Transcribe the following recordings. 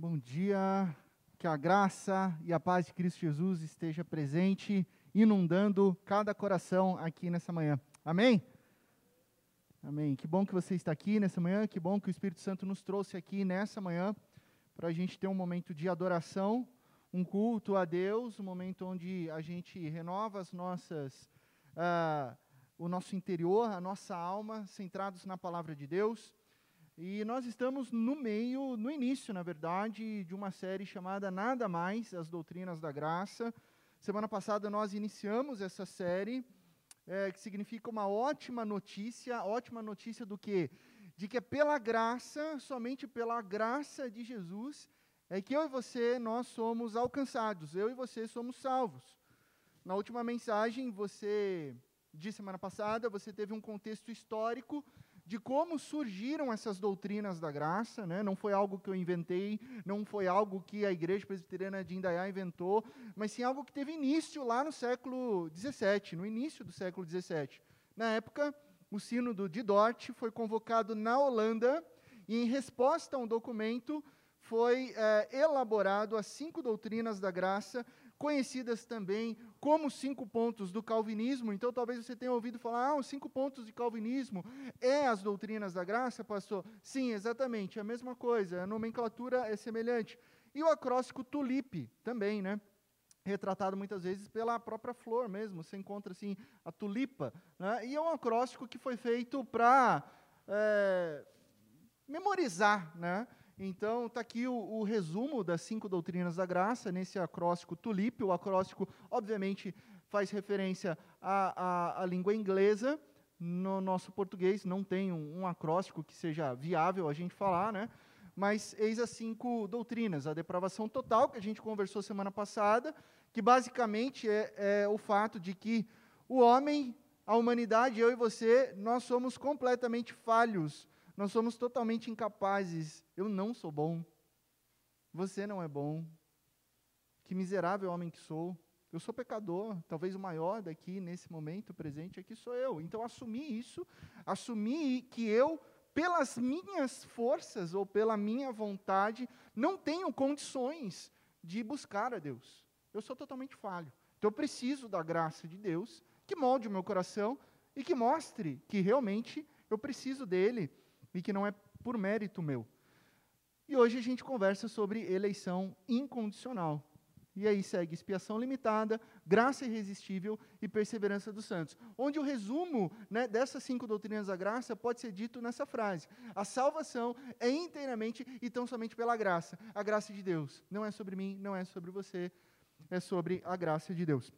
Bom dia, que a graça e a paz de Cristo Jesus esteja presente, inundando cada coração aqui nessa manhã. Amém? Amém. Que bom que você está aqui nessa manhã, que bom que o Espírito Santo nos trouxe aqui nessa manhã para a gente ter um momento de adoração, um culto a Deus, um momento onde a gente renova as nossas, uh, o nosso interior, a nossa alma, centrados na palavra de Deus. E nós estamos no meio, no início, na verdade, de uma série chamada Nada Mais, as Doutrinas da Graça. Semana passada nós iniciamos essa série, é, que significa uma ótima notícia, ótima notícia do quê? De que é pela graça, somente pela graça de Jesus, é que eu e você, nós somos alcançados, eu e você somos salvos. Na última mensagem, você, de semana passada, você teve um contexto histórico de como surgiram essas doutrinas da graça, né? não foi algo que eu inventei, não foi algo que a Igreja Presbiteriana de Indaiá inventou, mas sim algo que teve início lá no século XVII, no início do século XVII. Na época, o sínodo de Dort foi convocado na Holanda e, em resposta a um documento, foi é, elaborado as cinco doutrinas da graça conhecidas também como cinco pontos do calvinismo. Então, talvez você tenha ouvido falar, ah, os cinco pontos de calvinismo é as doutrinas da graça, pastor? Sim, exatamente, é a mesma coisa, a nomenclatura é semelhante. E o acróstico tulipe também, né? retratado muitas vezes pela própria flor mesmo. Você encontra assim a tulipa, né? e é um acróstico que foi feito para é, memorizar, né? Então, está aqui o, o, resumo das cinco doutrinas da graça, nesse acróstico tulipe. O acróstico, obviamente, faz referência à, à, à língua inglesa. No nosso português não tem um, um, acróstico que seja viável a gente falar, né? Mas eis as cinco doutrinas. A depravação total, que a gente conversou semana passada, que basicamente é, é o fato de que o homem, a humanidade, eu e você, nós somos completamente falhos nós somos totalmente incapazes. Eu não sou bom. Você não é bom. Que miserável homem que sou. Eu sou pecador, talvez o maior daqui nesse momento presente aqui sou eu. Então assumir isso, assumir que eu, pelas minhas forças ou pela minha vontade, não tenho condições de buscar a Deus. Eu sou totalmente falho. Então eu preciso da graça de Deus que molde o meu coração e que mostre que realmente eu preciso dele e que não é por mérito meu. E hoje a gente conversa sobre eleição incondicional. E aí segue expiação limitada, graça irresistível e perseverança dos santos. Onde o resumo né, dessas cinco doutrinas da graça pode ser dito nessa frase: a salvação é inteiramente e tão somente pela graça. A graça de Deus. Não é sobre mim, não é sobre você, é sobre a graça de Deus.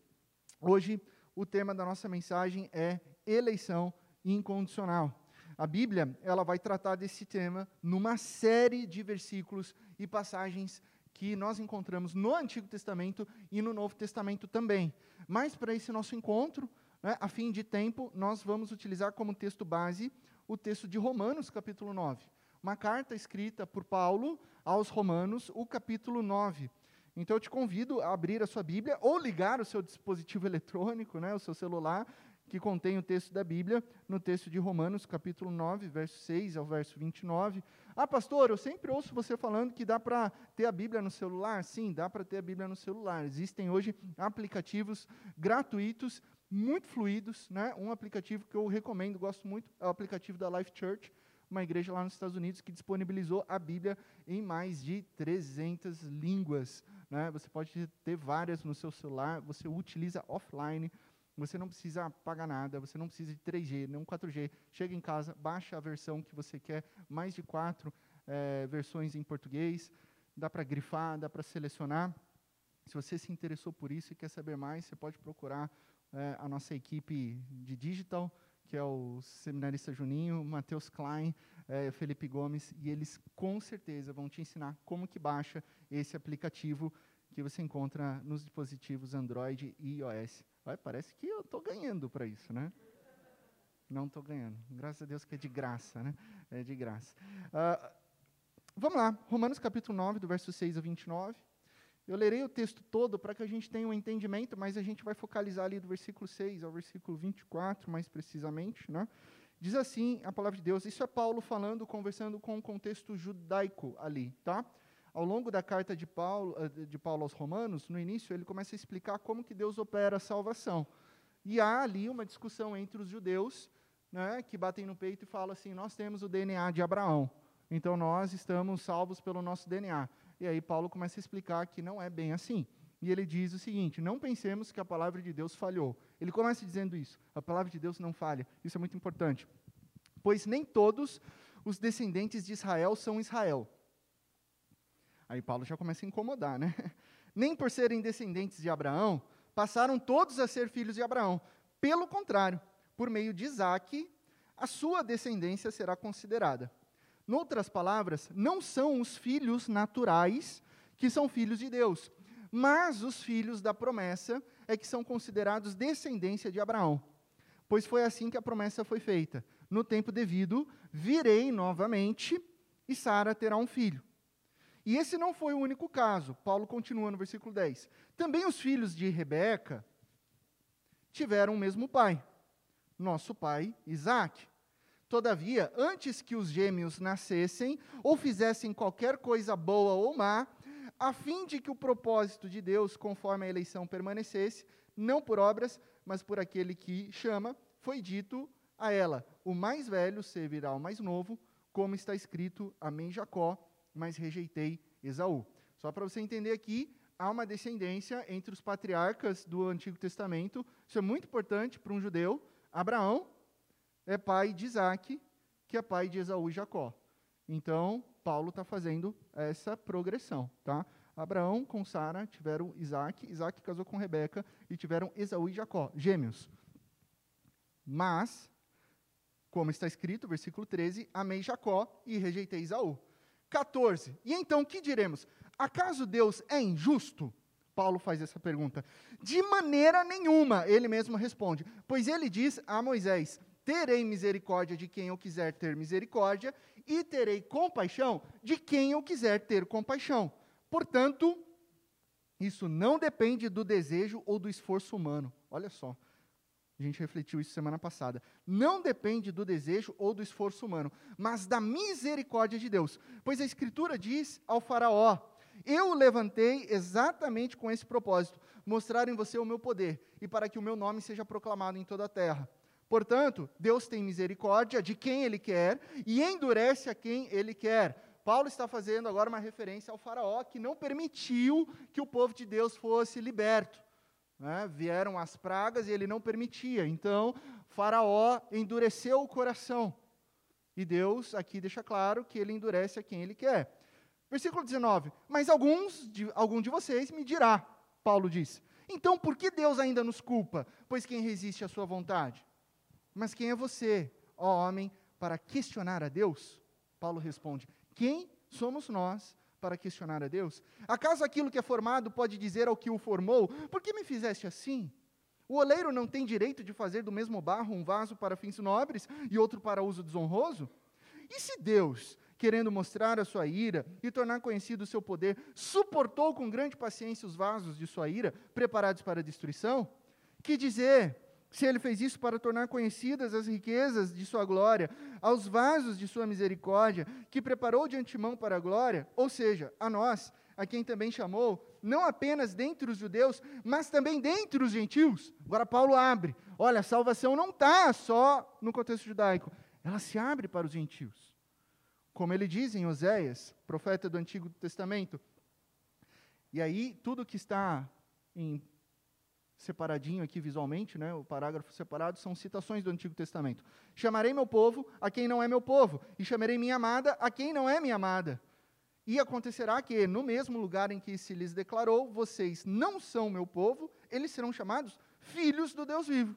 Hoje, o tema da nossa mensagem é eleição incondicional. A Bíblia, ela vai tratar desse tema numa série de versículos e passagens que nós encontramos no Antigo Testamento e no Novo Testamento também. Mas para esse nosso encontro, né, a fim de tempo, nós vamos utilizar como texto base o texto de Romanos, capítulo 9. Uma carta escrita por Paulo aos Romanos, o capítulo 9. Então eu te convido a abrir a sua Bíblia ou ligar o seu dispositivo eletrônico, né, o seu celular, que contém o texto da Bíblia, no texto de Romanos, capítulo 9, verso 6 ao verso 29. Ah, pastor, eu sempre ouço você falando que dá para ter a Bíblia no celular. Sim, dá para ter a Bíblia no celular. Existem hoje aplicativos gratuitos, muito fluidos. Né? Um aplicativo que eu recomendo, gosto muito, é o aplicativo da Life Church, uma igreja lá nos Estados Unidos que disponibilizou a Bíblia em mais de 300 línguas. Né? Você pode ter várias no seu celular, você utiliza offline você não precisa pagar nada, você não precisa de 3G, nem 4G. Chega em casa, baixa a versão que você quer, mais de quatro é, versões em português. Dá para grifar, dá para selecionar. Se você se interessou por isso e quer saber mais, você pode procurar é, a nossa equipe de digital, que é o seminarista Juninho, Matheus Klein, é, Felipe Gomes, e eles com certeza vão te ensinar como que baixa esse aplicativo que você encontra nos dispositivos Android e iOS. Vai, parece que eu estou ganhando para isso, né? Não estou ganhando. Graças a Deus que é de graça, né? É de graça. Uh, vamos lá, Romanos capítulo 9, do verso 6 a 29. Eu lerei o texto todo para que a gente tenha um entendimento, mas a gente vai focalizar ali do versículo 6 ao versículo 24, mais precisamente, né? Diz assim a palavra de Deus, isso é Paulo falando, conversando com o contexto judaico ali, tá? Ao longo da carta de Paulo, eh, de Paulo aos Romanos, no início, ele começa a explicar como que Deus opera a salvação. E há ali uma discussão entre os judeus, né, que batem no peito e falam assim: nós temos o DNA de Abraão, então nós estamos salvos pelo nosso DNA. E aí Paulo começa a explicar que não é bem assim. E ele diz o seguinte: não pensemos que a palavra de Deus falhou. Ele começa dizendo isso: a palavra de Deus não falha. Isso é muito importante. Pois nem todos os descendentes de Israel são Israel. Aí Paulo já começa a incomodar, né? Nem por serem descendentes de Abraão, passaram todos a ser filhos de Abraão. Pelo contrário, por meio de Isaac, a sua descendência será considerada. Noutras palavras, não são os filhos naturais que são filhos de Deus, mas os filhos da promessa é que são considerados descendência de Abraão. Pois foi assim que a promessa foi feita. No tempo devido, virei novamente e Sara terá um filho. E esse não foi o único caso. Paulo continua no versículo 10. Também os filhos de Rebeca tiveram o mesmo pai, nosso pai Isaac. Todavia, antes que os gêmeos nascessem ou fizessem qualquer coisa boa ou má, a fim de que o propósito de Deus, conforme a eleição permanecesse, não por obras, mas por aquele que chama, foi dito a ela: o mais velho servirá ao mais novo, como está escrito: Amém, Jacó, mas rejeitei Esaú. Só para você entender aqui, há uma descendência entre os patriarcas do Antigo Testamento. Isso é muito importante para um judeu. Abraão é pai de Isaac, que é pai de Esaú e Jacó. Então, Paulo está fazendo essa progressão, tá? Abraão com Sara tiveram Isaac, Isaac casou com Rebeca e tiveram Esaú e Jacó, gêmeos. Mas, como está escrito, versículo 13, amei Jacó e rejeitei Esaú. 14. E então, que diremos? Acaso Deus é injusto? Paulo faz essa pergunta. De maneira nenhuma, ele mesmo responde, pois ele diz a Moisés: Terei misericórdia de quem eu quiser ter misericórdia, e terei compaixão de quem eu quiser ter compaixão. Portanto, isso não depende do desejo ou do esforço humano. Olha só. A gente refletiu isso semana passada. Não depende do desejo ou do esforço humano, mas da misericórdia de Deus. Pois a Escritura diz ao Faraó: Eu o levantei exatamente com esse propósito, mostrar em você o meu poder, e para que o meu nome seja proclamado em toda a terra. Portanto, Deus tem misericórdia de quem Ele quer e endurece a quem Ele quer. Paulo está fazendo agora uma referência ao Faraó que não permitiu que o povo de Deus fosse liberto. Né? Vieram as pragas e ele não permitia. Então, Faraó endureceu o coração. E Deus aqui deixa claro que ele endurece a quem ele quer. Versículo 19: Mas alguns de, algum de vocês me dirá, Paulo diz. Então, por que Deus ainda nos culpa? Pois quem resiste à sua vontade? Mas quem é você, ó homem, para questionar a Deus? Paulo responde: Quem somos nós para questionar a Deus? Acaso aquilo que é formado pode dizer ao que o formou: Por que me fizeste assim? O oleiro não tem direito de fazer do mesmo barro um vaso para fins nobres e outro para uso desonroso? E se Deus, querendo mostrar a sua ira e tornar conhecido o seu poder, suportou com grande paciência os vasos de sua ira, preparados para a destruição? Que dizer se ele fez isso para tornar conhecidas as riquezas de sua glória, aos vasos de sua misericórdia, que preparou de antemão para a glória, ou seja, a nós, a quem também chamou, não apenas dentre os judeus, mas também dentre os gentios. Agora Paulo abre. Olha, a salvação não está só no contexto judaico, ela se abre para os gentios. Como ele diz em Oséias, profeta do Antigo Testamento. E aí, tudo que está em separadinho aqui visualmente, né, o parágrafo separado, são citações do Antigo Testamento. Chamarei meu povo a quem não é meu povo, e chamarei minha amada a quem não é minha amada. E acontecerá que, no mesmo lugar em que se lhes declarou, vocês não são meu povo, eles serão chamados filhos do Deus vivo.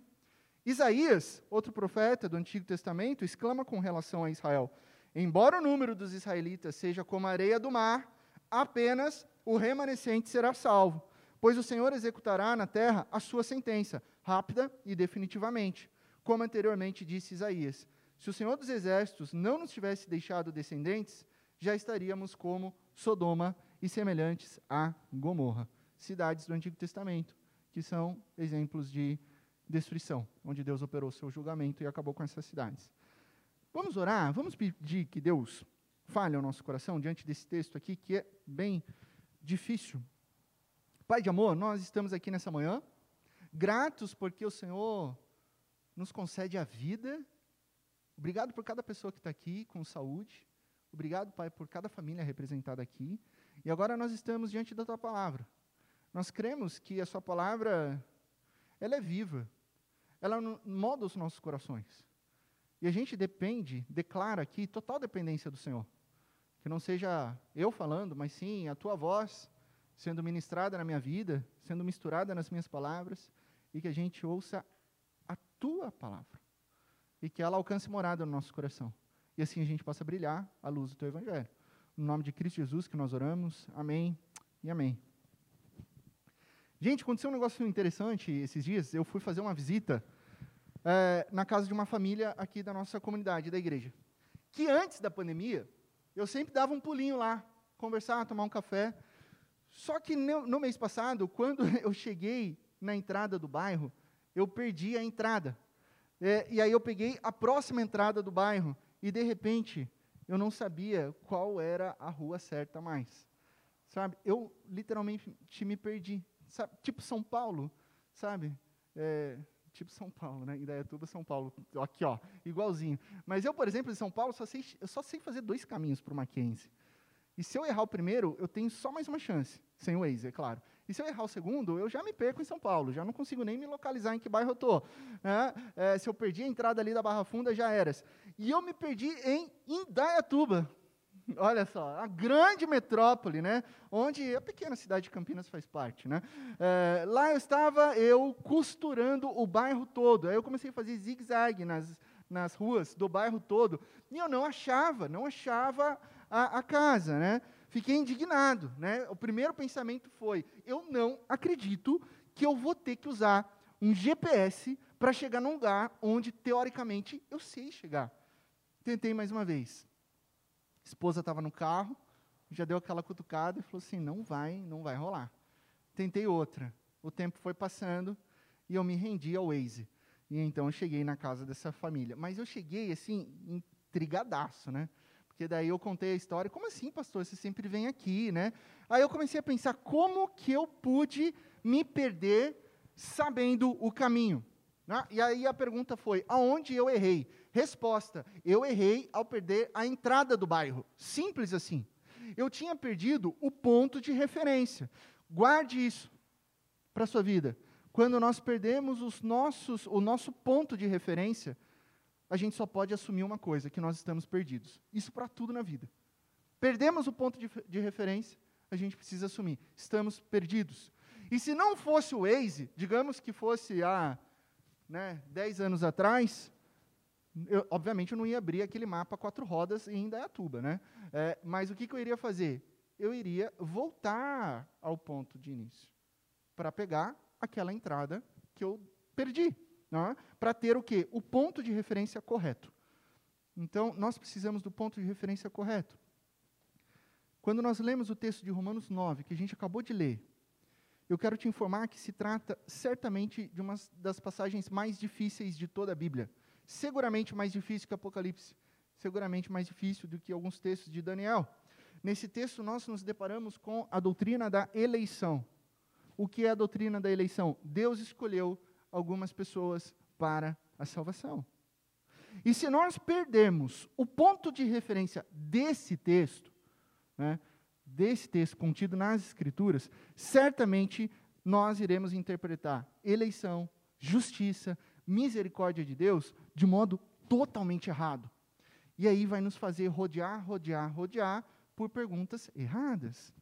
Isaías, outro profeta do Antigo Testamento, exclama com relação a Israel: Embora o número dos israelitas seja como a areia do mar, apenas o remanescente será salvo pois o Senhor executará na terra a sua sentença, rápida e definitivamente. Como anteriormente disse Isaías: Se o Senhor dos exércitos não nos tivesse deixado descendentes, já estaríamos como Sodoma e semelhantes a Gomorra, cidades do Antigo Testamento, que são exemplos de destruição, onde Deus operou seu julgamento e acabou com essas cidades. Vamos orar, vamos pedir que Deus fale ao nosso coração diante desse texto aqui, que é bem difícil. Pai de amor, nós estamos aqui nessa manhã, gratos porque o Senhor nos concede a vida. Obrigado por cada pessoa que está aqui com saúde. Obrigado, Pai, por cada família representada aqui. E agora nós estamos diante da Tua palavra. Nós cremos que a Sua palavra, ela é viva. Ela molda os nossos corações. E a gente depende, declara aqui, total dependência do Senhor. Que não seja eu falando, mas sim a Tua voz sendo ministrada na minha vida, sendo misturada nas minhas palavras, e que a gente ouça a Tua palavra. E que ela alcance morada no nosso coração. E assim a gente possa brilhar a luz do Teu Evangelho. No nome de Cristo Jesus que nós oramos. Amém e amém. Gente, aconteceu um negócio interessante esses dias. Eu fui fazer uma visita é, na casa de uma família aqui da nossa comunidade, da igreja. Que antes da pandemia, eu sempre dava um pulinho lá, conversar, tomar um café. Só que no, mês passado, quando eu cheguei na entrada do bairro, eu perdi a entrada. É, e aí eu peguei a próxima entrada do bairro e de repente eu não sabia qual era a rua certa mais. Sabe? Eu literalmente me perdi. Sabe? Tipo São Paulo, sabe? É, tipo São Paulo, né? Indaiatuba, São Paulo. Aqui, ó, igualzinho. Mas eu, por exemplo, em São Paulo, só sei, eu só sei fazer dois caminhos para o Mackenzie. E se eu errar o primeiro, eu tenho só mais uma chance, sem o Waze, é claro. E se eu errar o segundo, eu já me perco em São Paulo, já não consigo nem me localizar em que bairro eu estou. Né? É, se eu perdi a entrada ali da Barra Funda, já era. E eu me perdi em Indaiatuba. Olha só, a grande metrópole, né? Onde a pequena cidade de Campinas faz parte, né? É, lá eu estava eu costurando o bairro todo. Aí eu comecei a fazer zigue-zague nas, nas ruas do bairro todo. E eu não achava, não achava a, a casa, né? Fiquei indignado, né? O primeiro pensamento foi: eu não acredito que eu vou ter que usar um GPS para chegar num lugar onde teoricamente eu sei chegar. Tentei mais uma vez. Esposa estava no carro, já deu aquela cutucada e falou assim: não vai, não vai rolar. Tentei outra. O tempo foi passando e eu me rendi ao Waze. E então eu cheguei na casa dessa família. Mas eu cheguei assim, intrigadaço, né? Porque daí eu contei a história, como assim, pastor, você sempre vem aqui, né? Aí eu comecei a pensar, como que eu pude me perder sabendo o caminho? Né? E aí a pergunta foi, aonde eu errei? Resposta, eu errei ao perder a entrada do bairro. Simples assim. Eu tinha perdido o ponto de referência. Guarde isso para a sua vida. Quando nós perdemos os nossos, o nosso ponto de referência, a gente só pode assumir uma coisa, que nós estamos perdidos. Isso para tudo na vida. Perdemos o ponto de, de, referência, a gente precisa assumir. Estamos perdidos. E se não fosse o Waze, digamos que fosse há né, 10 anos atrás, eu, obviamente eu não ia abrir aquele mapa quatro rodas em Indaiatuba, né? É, mas o que, que eu iria fazer? Eu iria voltar ao ponto de início, para pegar aquela entrada que eu perdi né, para ter o quê? O ponto de referência correto. Então, nós precisamos do ponto de referência correto. Quando nós lemos o texto de Romanos 9, que a gente acabou de ler, eu quero te informar que se trata certamente de uma das passagens mais difíceis de toda a Bíblia. Seguramente mais difícil que Apocalipse. Seguramente mais difícil do que alguns textos de Daniel. Nesse texto, nós nos deparamos com a doutrina da eleição. O que é a doutrina da eleição? Deus escolheu algumas pessoas para a salvação. E se nós perdermos o ponto de referência desse texto, né, desse texto contido nas Escrituras, certamente nós iremos interpretar eleição, justiça, misericórdia de Deus de modo totalmente errado. E aí vai nos fazer rodear, rodear, rodear por perguntas erradas.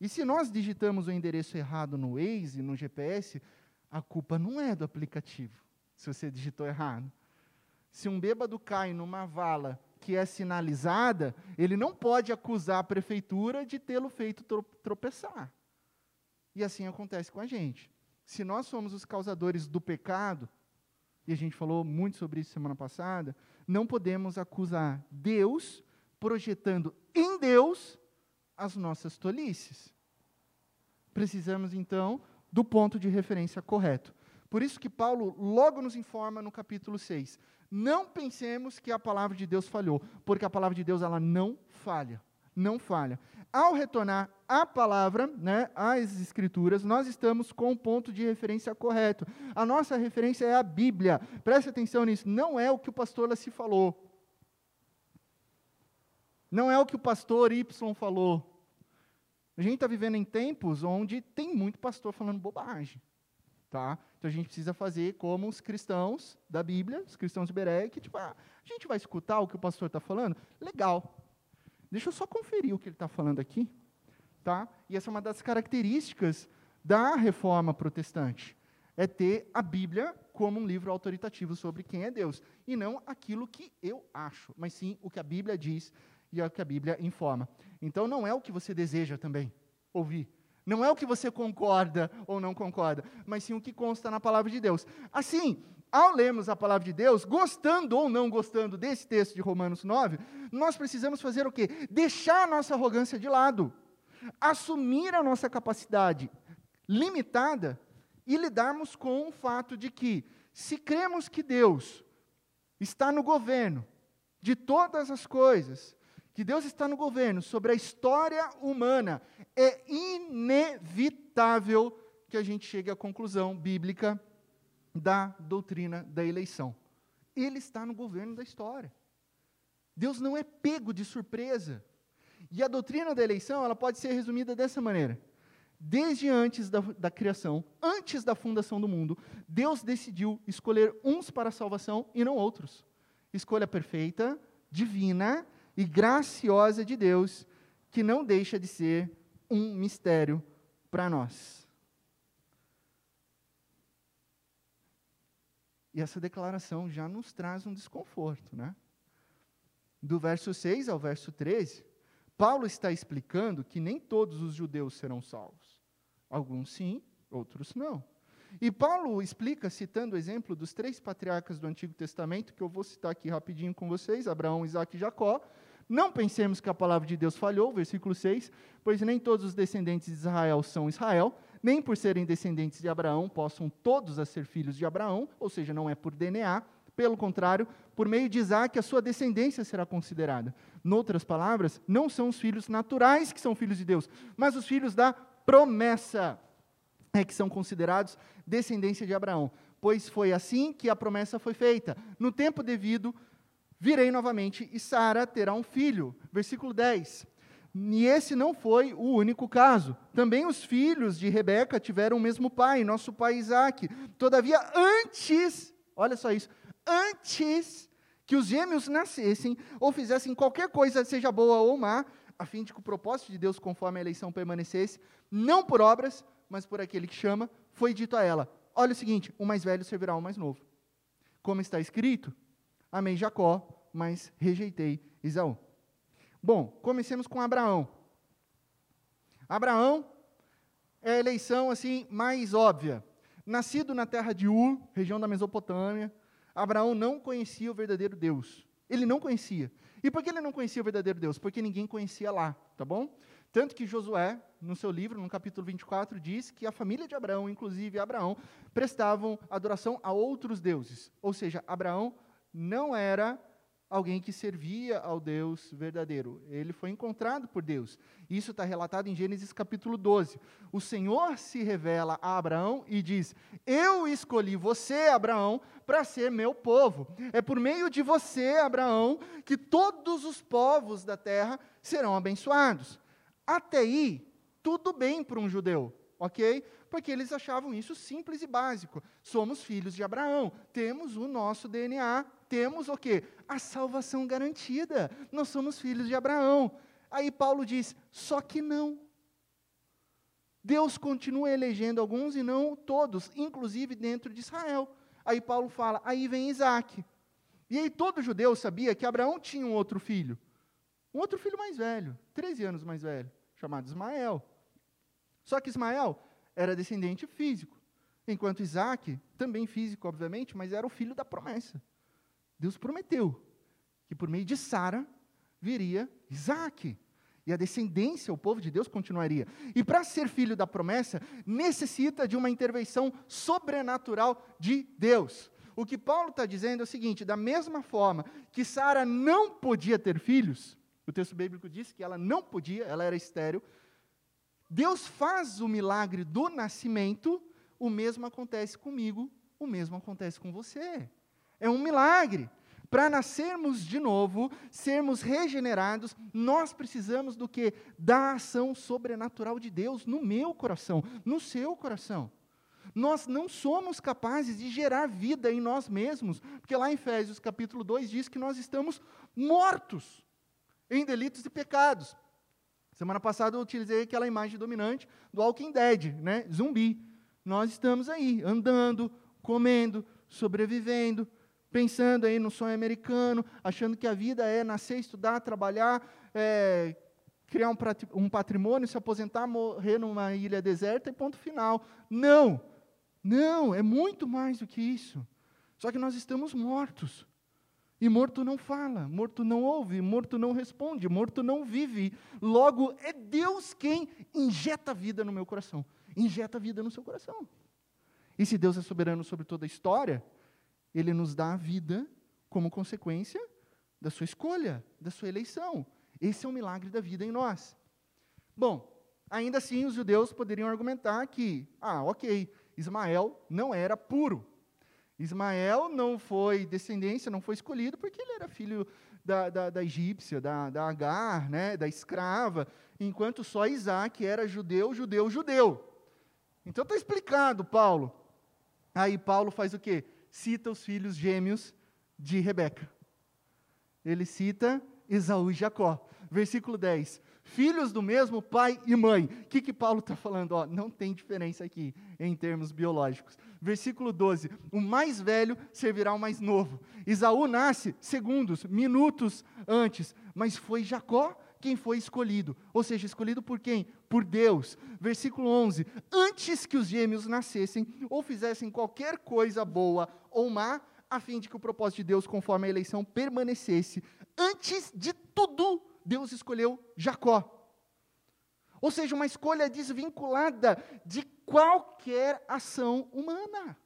E se nós digitamos o endereço errado no Waze, no GPS, a culpa não é do aplicativo, se você digitou errado. Se um bêbado cai numa vala que é sinalizada, ele não pode acusar a prefeitura de tê-lo feito tropeçar. E assim acontece com a gente. Se nós somos os causadores do pecado, e a gente falou muito sobre isso semana passada, não podemos acusar Deus projetando em Deus as nossas tolices. Precisamos então do ponto de referência correto. Por isso que Paulo logo nos informa no capítulo 6: Não pensemos que a palavra de Deus falhou, porque a palavra de Deus ela não falha, não falha. Ao retornar à palavra, né, às escrituras, nós estamos com o ponto de referência correto. A nossa referência é a Bíblia. Preste atenção nisso, não é o que o pastor se falou. Não é o que o pastor Y falou. A gente está vivendo em tempos onde tem muito pastor falando bobagem. Tá? Então a gente precisa fazer como os cristãos da Bíblia, os cristãos de Beré, que tipo, ah, a gente vai escutar o que o pastor está falando? Legal. Deixa eu só conferir o que ele está falando aqui. Tá? E essa é uma das características da reforma protestante. É ter a Bíblia como um livro autoritativo sobre quem é Deus. E não aquilo que eu acho, mas sim o que a Bíblia diz e o que a Bíblia informa. Então não é o que você deseja também ouvir. Não é o que você concorda ou não concorda, mas sim o que consta na palavra de Deus. Assim, ao lermos a palavra de Deus, gostando ou não gostando desse texto de Romanos 9, nós precisamos fazer o quê? Deixar a nossa arrogância de lado, assumir a nossa capacidade limitada e lidarmos com o fato de que, se cremos que Deus está no governo de todas as coisas, que Deus está no governo sobre a história humana, é inevitável que a gente chegue à conclusão bíblica da doutrina da eleição. Ele está no governo da história. Deus não é pego de surpresa. E a doutrina da eleição, ela pode ser resumida dessa maneira. Desde antes da, da, criação, antes da fundação do mundo, Deus decidiu escolher uns para a salvação e não outros. Escolha perfeita, divina, e graciosa de Deus, que não deixa de ser um mistério para nós. E essa declaração já nos traz um desconforto, né? Do verso 6 ao verso 13, Paulo está explicando que nem todos os judeus serão salvos. Alguns sim, outros não. E Paulo explica, citando o exemplo dos três patriarcas do Antigo Testamento, que eu vou citar aqui rapidinho com vocês: Abraão, Isaac e Jacó, não pensemos que a palavra de Deus falhou, versículo 6, pois nem todos os descendentes de Israel são Israel, nem por serem descendentes de Abraão possam todos a ser filhos de Abraão, ou seja, não é por DNA, pelo contrário, por meio de Isaac a sua descendência será considerada. Noutras palavras, não são os filhos naturais que são filhos de Deus, mas os filhos da promessa é que são considerados descendência de Abraão, pois foi assim que a promessa foi feita. No tempo devido, Virei novamente e Sara terá um filho. Versículo 10. E esse não foi o único caso. Também os filhos de Rebeca tiveram o mesmo pai, nosso pai Isaac. Todavia, antes, olha só isso, antes que os gêmeos nascessem ou fizessem qualquer coisa, seja boa ou má, a fim de que o propósito de Deus, conforme a eleição, permanecesse, não por obras, mas por aquele que chama, foi dito a ela: Olha o seguinte, o mais velho servirá ao mais novo. Como está escrito, amei Jacó, mas rejeitei Isaú. Bom, comecemos com Abraão. Abraão é a eleição assim mais óbvia. Nascido na terra de Ur, região da Mesopotâmia, Abraão não conhecia o verdadeiro Deus. Ele não conhecia. E por que ele não conhecia o verdadeiro Deus? Porque ninguém conhecia lá, tá bom? Tanto que Josué, no seu livro, no capítulo 24, diz que a família de Abraão, inclusive Abraão, prestavam adoração a outros deuses. Ou seja, Abraão não era alguém que servia ao Deus verdadeiro. Ele foi encontrado por Deus. Isso está relatado em Gênesis capítulo 12. O Senhor se revela a Abraão e diz: Eu escolhi você, Abraão, para ser meu povo. É por meio de você, Abraão, que todos os povos da terra serão abençoados. Até aí, tudo bem para um judeu, ok? Porque eles achavam isso simples e básico. Somos filhos de Abraão, temos o nosso DNA temos o quê? A salvação garantida. Nós somos filhos de Abraão. Aí Paulo diz: só que não. Deus continua elegendo alguns e não todos, inclusive dentro de Israel. Aí Paulo fala: aí vem Isaac. E aí todo judeu sabia que Abraão tinha um outro filho. Um outro filho mais velho, 13 anos mais velho, chamado Ismael. Só que Ismael era descendente físico, enquanto Isaac, também físico, obviamente, mas era o filho da promessa. Deus prometeu que por meio de Sara viria Isaac. E a descendência, o povo de Deus, continuaria. E para ser filho da promessa, necessita de uma intervenção sobrenatural de Deus. O que Paulo está dizendo é o seguinte: da mesma forma que Sara não podia ter filhos, o texto bíblico diz que ela não podia, ela era estéril. Deus faz o milagre do nascimento, o mesmo acontece comigo, o mesmo acontece com você. É um milagre. Para nascermos de novo, sermos regenerados, nós precisamos do que? Da ação sobrenatural de Deus no meu coração, no seu coração. Nós não somos capazes de gerar vida em nós mesmos, porque lá em Efésios capítulo 2 diz que nós estamos mortos em delitos e pecados. Semana passada eu utilizei aquela imagem dominante do Walking Dead, né? Zumbi. Nós estamos aí, andando, comendo, sobrevivendo, pensando aí no sonho americano, achando que a vida é nascer, estudar, trabalhar, é, criar um, um patrimônio, se aposentar, morrer numa ilha deserta e ponto final. Não, não, é muito mais do que isso. Só que nós estamos mortos. E morto não fala, morto não ouve, morto não responde, morto não vive. Logo, é Deus quem injeta vida no meu coração, injeta vida no seu coração. E se Deus é soberano sobre toda a história, Ele nos dá a vida como consequência da sua escolha, da sua eleição. Esse é o milagre da vida em nós. Bom, ainda assim, os judeus poderiam argumentar que, ah, ok, Ismael não era puro. Ismael não foi descendência, não foi escolhido porque ele era filho da, da, da egípcia, da, da Agar, né, da escrava, enquanto só Isaac era judeu, judeu, judeu. Então está explicado, Paulo. Aí Paulo faz o quê? Cita os filhos gêmeos de Rebeca. Ele cita Esaú e Jacó. Versículo 10 filhos do mesmo pai e mãe. O que, que Paulo está falando? Ó, não tem diferença aqui em termos biológicos. Versículo 12: O mais velho servirá ao mais novo. Isaú nasce segundos, minutos antes, mas foi Jacó quem foi escolhido. Ou seja, escolhido por quem? Por Deus. Versículo 11: Antes que os gêmeos nascessem ou fizessem qualquer coisa boa ou má, a fim de que o propósito de Deus, conforme a eleição, permanecesse, antes de tudo Deus escolheu Jacó. Ou seja, uma escolha desvinculada de qualquer ação humana.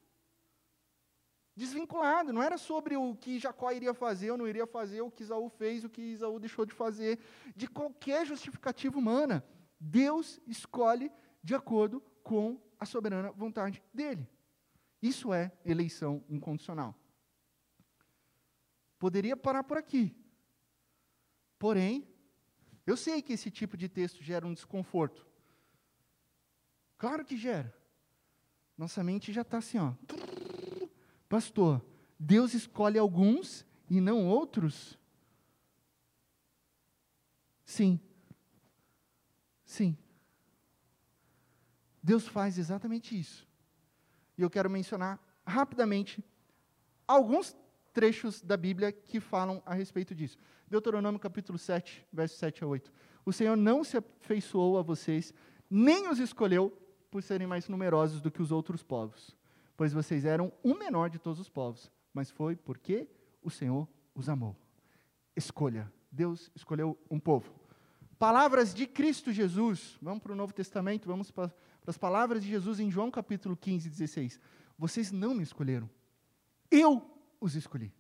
Desvinculado, não era sobre o que Jacó iria fazer ou não iria fazer, o que Isaú fez, o que Isaú deixou de fazer, de qualquer justificativa humana. Deus escolhe de acordo com a soberana vontade dele. Isso é eleição incondicional. Poderia parar por aqui. Porém, eu sei que esse tipo de texto gera um desconforto. Claro que gera. Nossa mente já está assim, ó. Pastor, Deus escolhe alguns e não outros? Sim. Sim. Deus faz exatamente isso. E eu quero mencionar rapidamente alguns trechos da Bíblia que falam a respeito disso. Deuteronômio capítulo 7, versos 7 a 8. O Senhor não se afeiçoou a vocês, nem os escolheu por serem mais numerosos do que os outros povos, pois vocês eram o menor de todos os povos, mas foi porque o Senhor os amou. Escolha. Deus escolheu um povo. Palavras de Cristo Jesus. Vamos para o Novo Testamento, vamos para, para as palavras de Jesus em João capítulo 15, 16. Vocês não me escolheram. Eu os escolhi.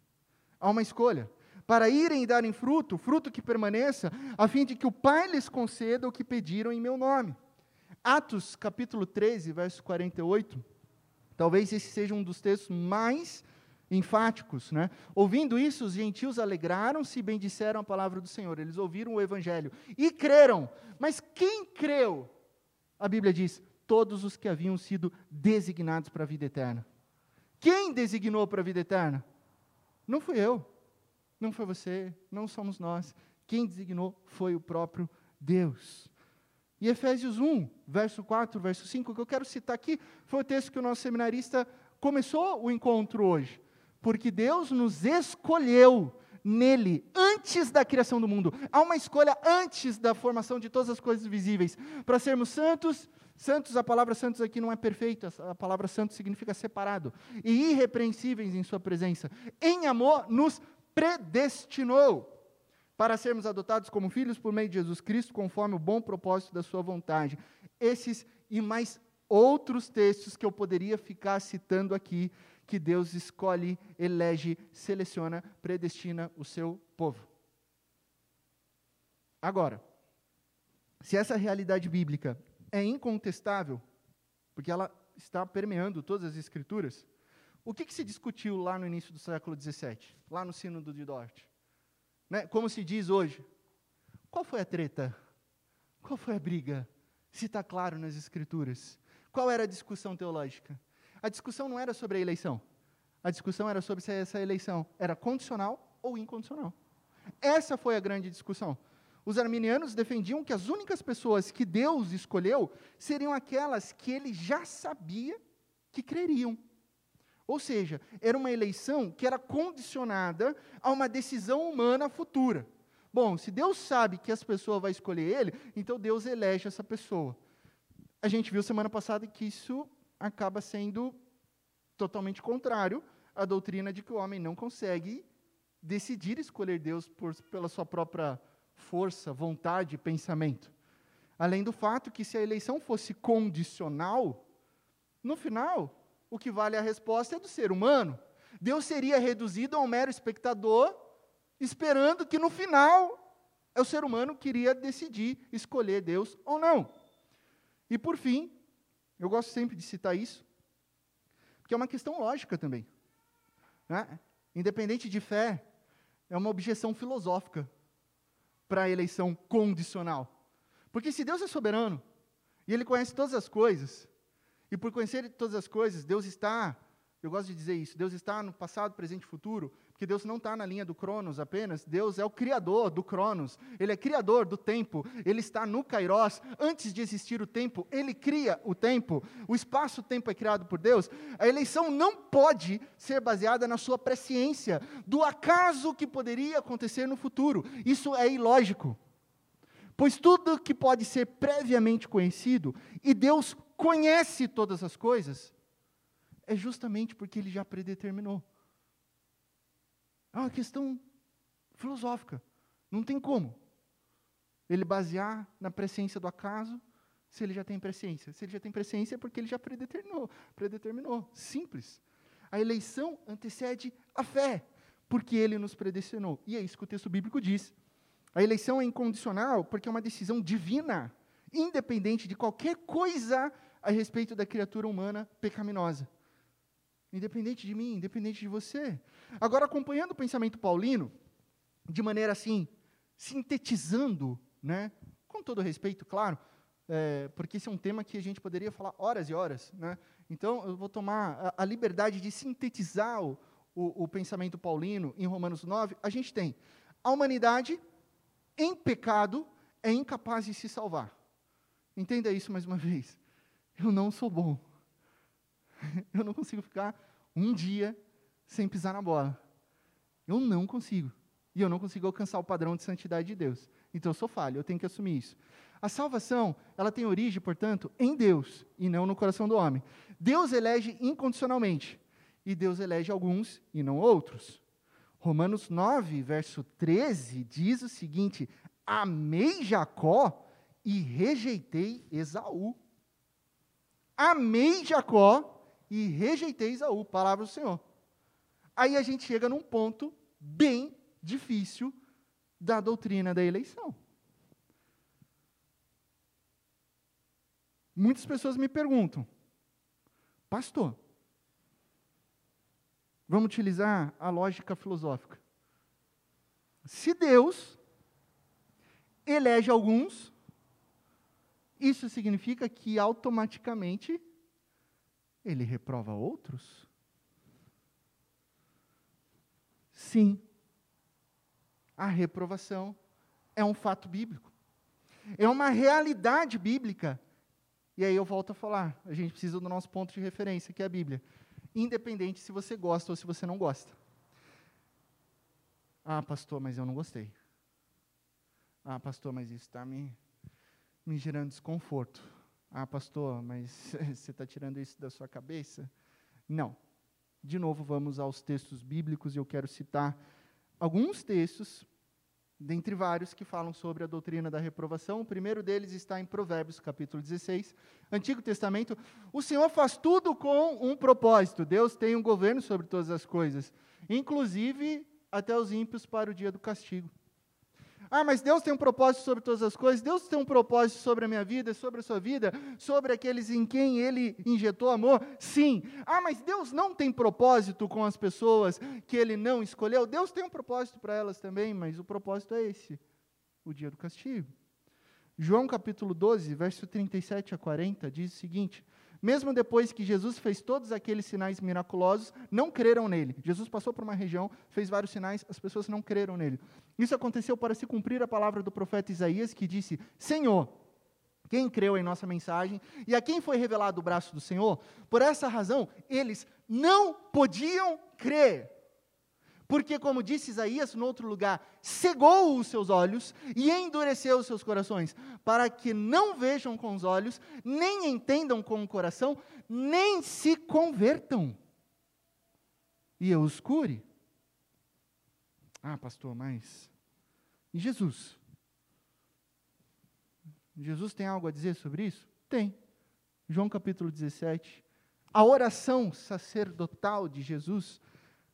Há uma escolha para irem e darem fruto, fruto que permaneça, a fim de que o Pai lhes conceda o que pediram em meu nome. Atos capítulo 13, verso 48, talvez esse seja um dos textos mais enfáticos, né? Ouvindo isso, os gentios alegraram-se e bendisseram a palavra do Senhor. Eles ouviram o evangelho e creram. Mas quem creu? A Bíblia diz: todos os que haviam sido designados para a vida eterna. Quem designou para a vida eterna? Não fui eu, não foi você, não somos nós. Quem designou foi o próprio Deus. E Efésios 1, verso 4, verso 5, que eu quero citar aqui, foi o texto que o nosso seminarista começou o encontro hoje. Porque Deus nos escolheu nele, antes da criação do mundo. Há uma escolha antes da formação de todas as coisas visíveis, para sermos santos Santos, a palavra santos aqui não é perfeita, a palavra santo significa separado. E irrepreensíveis em Sua presença. Em amor, nos predestinou para sermos adotados como filhos por meio de Jesus Cristo, conforme o bom propósito da Sua vontade. Esses e mais outros textos que eu poderia ficar citando aqui, que Deus escolhe, elege, seleciona, predestina o seu povo. Agora, se essa realidade bíblica é incontestável, porque ela está permeando todas as escrituras, o que, que se discutiu lá no início do século XVII, lá no Sínodo de Dort? Né? Como se diz hoje, qual foi a treta? Qual foi a briga? Se está claro nas escrituras. Qual era a discussão teológica? A discussão não era sobre a eleição. A discussão era sobre se essa eleição era condicional ou incondicional. Essa foi a grande discussão. Os arminianos defendiam que as únicas pessoas que Deus escolheu seriam aquelas que ele já sabia que creriam. Ou seja, era uma eleição que era condicionada a uma decisão humana futura. Bom, se Deus sabe que essa pessoa vai escolher ele, então Deus elege essa pessoa. A gente viu semana passada que isso acaba sendo totalmente contrário à doutrina de que o homem não consegue decidir escolher Deus por, pela sua própria força, vontade e pensamento. Além do fato que se a eleição fosse condicional, no final, o que vale a resposta é do ser humano. Deus seria reduzido a um mero espectador, esperando que no final o ser humano queria decidir escolher Deus ou não. E por fim, eu gosto sempre de citar isso, porque é uma questão lógica também. Né? Independente de fé, é uma objeção filosófica para a eleição condicional. Porque se Deus é soberano, e Ele conhece todas as coisas, e por conhecer todas as coisas, Deus está, eu gosto de dizer isso, Deus está no passado, presente e futuro, porque Deus não está na linha do Cronos apenas, Deus é o criador do Cronos, Ele é criador do tempo, Ele está no Kairos, antes de existir o tempo, Ele cria o tempo, o espaço-tempo é criado por Deus, a eleição não pode ser baseada na sua presciência, do acaso que poderia acontecer no futuro, isso é ilógico. Pois tudo que pode ser previamente conhecido, e Deus conhece todas as coisas, é justamente porque ele já predeterminou. É uma questão filosófica. Não tem como ele basear na presciência do acaso se ele já tem presciência. Se ele já tem presciência é porque ele já predeterminou. predeterminou. Simples. A eleição antecede a fé, porque ele nos predestinou. E é isso que o texto bíblico diz. A eleição é incondicional porque é uma decisão divina, independente de qualquer coisa a respeito da criatura humana pecaminosa. Independente de mim, independente de você. Agora, acompanhando o pensamento paulino, de maneira assim, sintetizando, né, com todo respeito, claro, é, porque esse é um tema que a gente poderia falar horas e horas. Né? Então, eu vou tomar a, a liberdade de sintetizar o, o, o pensamento paulino em Romanos 9. A gente tem a humanidade em pecado é incapaz de se salvar. Entenda isso mais uma vez eu não sou bom. Eu não consigo ficar um dia sem pisar na bola. Eu não consigo. E eu não consigo alcançar o padrão de santidade de Deus. Então eu sou falho, eu tenho que assumir isso. A salvação, ela tem origem, portanto, em Deus e não no coração do homem. Deus elege incondicionalmente e Deus elege alguns e não outros. Romanos 9, verso 13 diz o seguinte: Amei Jacó e rejeitei Esaú amei Jacó e rejeitei Isaú, palavra do Senhor. Aí a gente chega num ponto bem difícil da doutrina da eleição. Muitas pessoas me perguntam, pastor, vamos utilizar a lógica filosófica. Se Deus elege alguns isso significa que automaticamente ele reprova outros? Sim. A reprovação é um fato bíblico. É uma realidade bíblica. E aí eu volto a falar, a gente precisa do nosso ponto de referência, que é a Bíblia. Independente se você gosta ou se você não gosta. Ah, pastor, mas eu não gostei. Ah, pastor, mas isso está me me gerando desconforto. Ah, pastor, mas você está tirando isso da sua cabeça? Não. De novo, vamos aos textos bíblicos e eu quero citar alguns textos dentre vários que falam sobre a doutrina da reprovação. O primeiro deles está em Provérbios, capítulo 16, Antigo Testamento. O Senhor faz tudo com um propósito. Deus tem um governo sobre todas as coisas, inclusive até os ímpios para o dia do castigo. Ah, mas Deus tem um propósito sobre todas as coisas. Deus tem um propósito sobre a minha vida, sobre a sua vida, sobre aqueles em quem Ele injetou amor. Sim. Ah, mas Deus não tem propósito com as pessoas que Ele não escolheu. Deus tem um propósito para elas também, mas o propósito é esse: o dia do castigo. João capítulo 12, verso 37 a 40, diz o seguinte: mesmo depois que Jesus fez todos aqueles sinais miraculosos, não creram nele. Jesus passou por uma região, fez vários sinais, as pessoas não creram nele. Isso aconteceu para se cumprir a palavra do profeta Isaías, que disse: Senhor, quem creu em nossa mensagem e a quem foi revelado o braço do Senhor, por essa razão, eles não podiam crer. Porque, como disse Isaías no outro lugar, cegou os seus olhos e endureceu os seus corações, para que não vejam com os olhos, nem entendam com o coração, nem se convertam. E eu os cure. Ah, pastor, mas. E Jesus? Jesus tem algo a dizer sobre isso? Tem. João capítulo 17. A oração sacerdotal de Jesus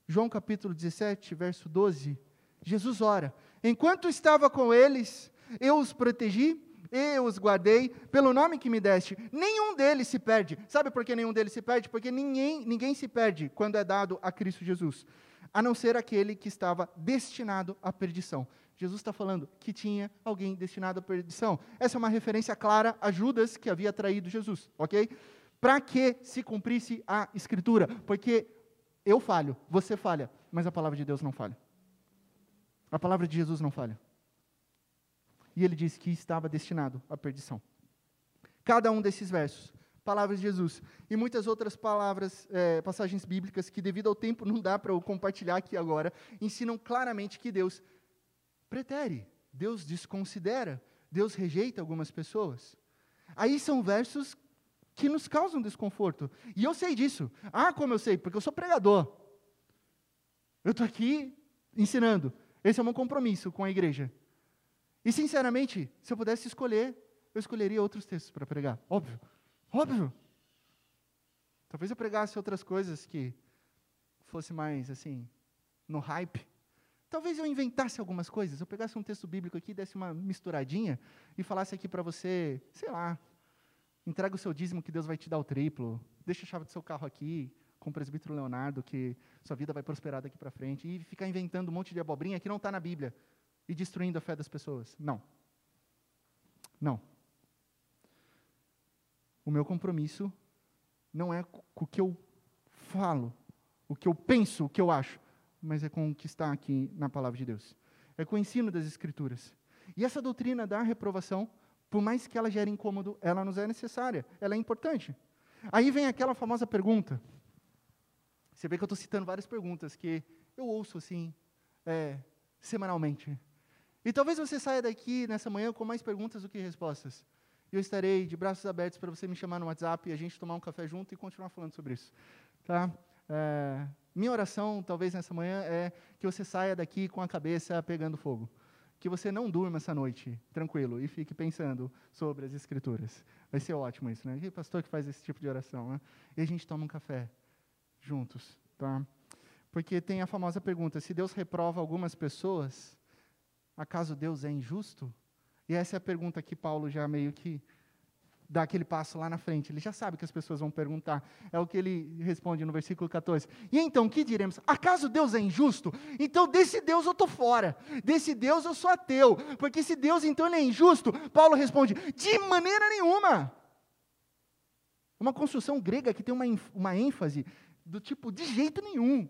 João capítulo 17, verso 12. Jesus ora: Enquanto estava com eles, eu os protegi, eu os guardei pelo nome que me deste. Nenhum deles se perde. Sabe por que nenhum deles se perde? Porque ninguém, ninguém se perde quando é dado a Cristo Jesus, a não ser aquele que estava destinado à perdição. Jesus está falando que tinha alguém destinado à perdição. Essa é uma referência clara a Judas que havia traído Jesus, ok? Para que se cumprisse a Escritura, porque eu falho, você falha, mas a palavra de Deus não falha. A palavra de Jesus não falha. E ele disse que estava destinado à perdição. Cada um desses versos, palavras de Jesus, e muitas outras palavras, é, passagens bíblicas que, devido ao tempo, não dá para eu compartilhar aqui agora, ensinam claramente que Deus pretere, Deus desconsidera, Deus rejeita algumas pessoas. Aí são versos que nos causam desconforto. E eu sei disso. Ah, como eu sei? Porque eu sou pregador. Eu estou aqui ensinando. Esse é o meu compromisso com a igreja. E, sinceramente, se eu pudesse escolher, eu escolheria outros textos para pregar. Óbvio. Óbvio. Talvez eu pregasse outras coisas que fosse mais, assim, no hype. Talvez eu inventasse algumas coisas. Eu pegasse um texto bíblico aqui, desse uma misturadinha e falasse aqui para você, sei lá, Entrega o seu dízimo que Deus vai te dar o triplo. Deixa a chave do seu carro aqui, com o presbítero Leonardo, que sua vida vai prosperar daqui para frente. E ficar inventando um monte de abobrinha que não está na Bíblia e destruindo a fé das pessoas. Não. Não. O meu compromisso não é com o que eu falo, o que eu penso, o que eu acho, mas é com o que está aqui na palavra de Deus. É com o ensino das Escrituras. E essa doutrina da reprovação por mais que ela gere incômodo, ela nos é necessária, ela é importante. Aí vem aquela famosa pergunta. Você vê que eu estou citando várias perguntas que eu ouço assim, é, semanalmente. E talvez você saia daqui nessa manhã com mais perguntas do que respostas. E eu estarei de braços abertos para você me chamar no WhatsApp e a gente tomar um café junto e continuar falando sobre isso. Tá? É, minha oração, talvez nessa manhã, é que você saia daqui com a cabeça pegando fogo que você não durma essa noite, tranquilo, e fique pensando sobre as Escrituras. Vai ser ótimo isso, né? Que pastor que faz esse tipo de oração, né? E a gente toma um café juntos, tá? Porque tem a famosa pergunta: se Deus reprova algumas pessoas, acaso Deus é injusto? E essa é a pergunta que Paulo já meio que dá aquele passo lá na frente. Ele já sabe que as pessoas vão perguntar. É o que ele responde no versículo 14. E então, o que diremos? Acaso Deus é injusto? Então, desse Deus eu estou fora. Desse Deus eu sou ateu. Porque se Deus, então, ele é injusto, Paulo responde: de maneira nenhuma. Uma construção grega que tem uma, uma ênfase do tipo, de jeito nenhum.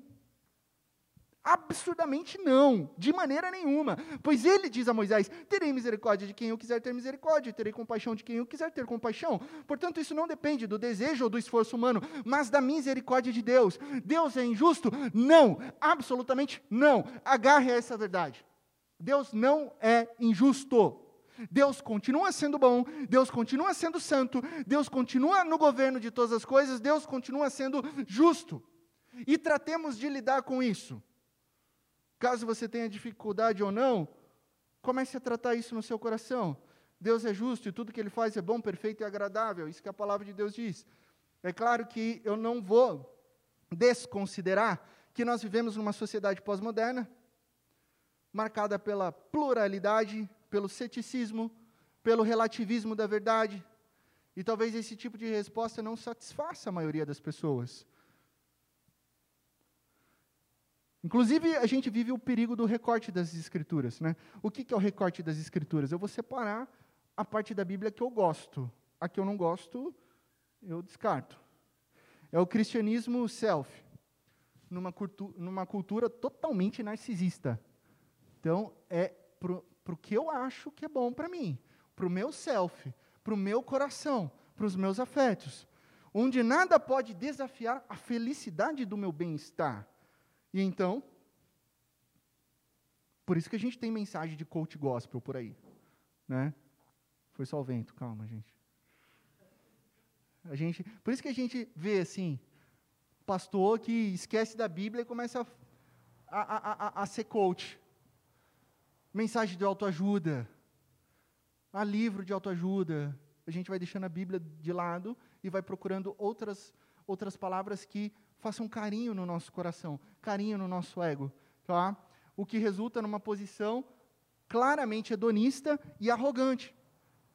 Absurdamente não, de maneira nenhuma. Pois ele diz a Moisés: Terei misericórdia de quem eu quiser ter misericórdia, terei compaixão de quem eu quiser ter compaixão. Portanto, isso não depende do desejo ou do esforço humano, mas da misericórdia de Deus. Deus é injusto? Não, absolutamente não. Agarre a essa verdade. Deus não é injusto. Deus continua sendo bom, Deus continua sendo santo, Deus continua no governo de todas as coisas, Deus continua sendo justo. E tratemos de lidar com isso. Caso você tenha dificuldade ou não, Comece a tratar isso no seu coração. Deus é justo e tudo que ele faz é bom, perfeito e agradável. Isso que a palavra de Deus diz. É claro que eu não vou desconsiderar que nós vivemos numa sociedade pós-moderna, marcada pela pluralidade, pelo ceticismo, pelo relativismo da verdade. E talvez esse tipo de resposta não satisfaça a maioria das pessoas. Inclusive, a gente vive o perigo do recorte das escrituras. Né? O que, que é o recorte das escrituras? Eu vou separar a parte da Bíblia que eu gosto. A que eu não gosto, eu descarto. É o cristianismo self, numa, cultu numa cultura totalmente narcisista. Então, é para o que eu acho que é bom para mim, para o meu self, para o meu coração, para os meus afetos, onde nada pode desafiar a felicidade do meu bem-estar. E então, por isso que a gente tem mensagem de coach gospel por aí, né? Foi só o vento, calma, gente. A gente, por isso que a gente vê assim, pastor que esquece da Bíblia e começa a, a, a, a ser coach. Mensagem de autoajuda, a livro de autoajuda. A gente vai deixando a Bíblia de lado e vai procurando outras, outras palavras que façam carinho no nosso coração, carinho no nosso ego. Tá? O que resulta numa posição claramente hedonista e arrogante.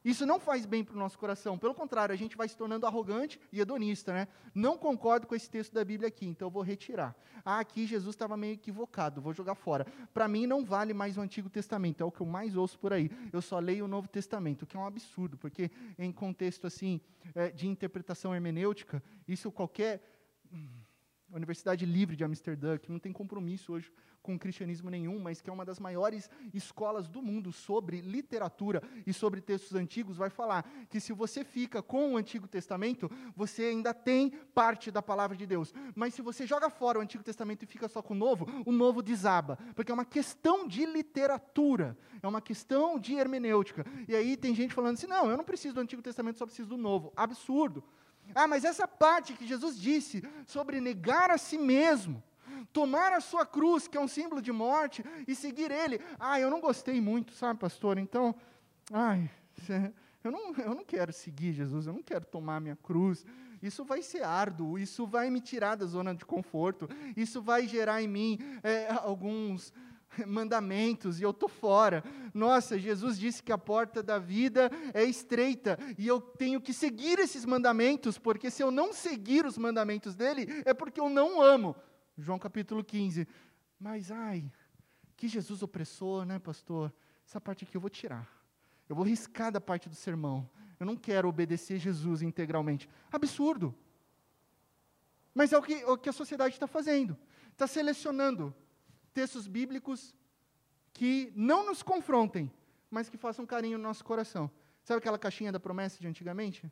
Isso não faz bem para o nosso coração, pelo contrário, a gente vai se tornando arrogante e hedonista, né? Não concordo com esse texto da Bíblia aqui, então eu vou retirar. Ah, aqui Jesus estava meio equivocado, vou jogar fora. Para mim não vale mais o Antigo Testamento, é o que eu mais ouço por aí. Eu só leio o Novo Testamento, o que é um absurdo, porque em contexto assim é, de interpretação hermenêutica, isso qualquer hum, Universidade Livre de Amsterdã, que não tem compromisso hoje com o cristianismo nenhum, mas que é uma das maiores escolas do mundo sobre literatura e sobre textos antigos, vai falar que se você fica com o Antigo Testamento, você ainda tem parte da palavra de Deus. Mas se você joga fora o Antigo Testamento e fica só com o Novo, o Novo desaba, porque é uma questão de literatura, é uma questão de hermenêutica. E aí tem gente falando assim: não, eu não preciso do Antigo Testamento, só preciso do Novo. Absurdo. Ah, mas essa parte que Jesus disse sobre negar a si mesmo, tomar a sua cruz, que é um símbolo de morte, e seguir Ele. Ah, eu não gostei muito, sabe, pastor? Então, ai, eu não, eu não quero seguir Jesus, eu não quero tomar a minha cruz. Isso vai ser árduo, isso vai me tirar da zona de conforto, isso vai gerar em mim é, alguns mandamentos e eu estou fora. Nossa, Jesus disse que a porta da vida é estreita e eu tenho que seguir esses mandamentos, porque se eu não seguir os mandamentos dele, é porque eu não amo. João capítulo 15. Mas, ai, que Jesus opressor, né, pastor? Essa parte aqui eu vou tirar. Eu vou riscar da parte do sermão. Eu não quero obedecer Jesus integralmente. Absurdo. Mas é o que, o que a sociedade está fazendo. Está selecionando textos bíblicos que não nos confrontem, mas que façam carinho no nosso coração. Sabe aquela caixinha da promessa de antigamente?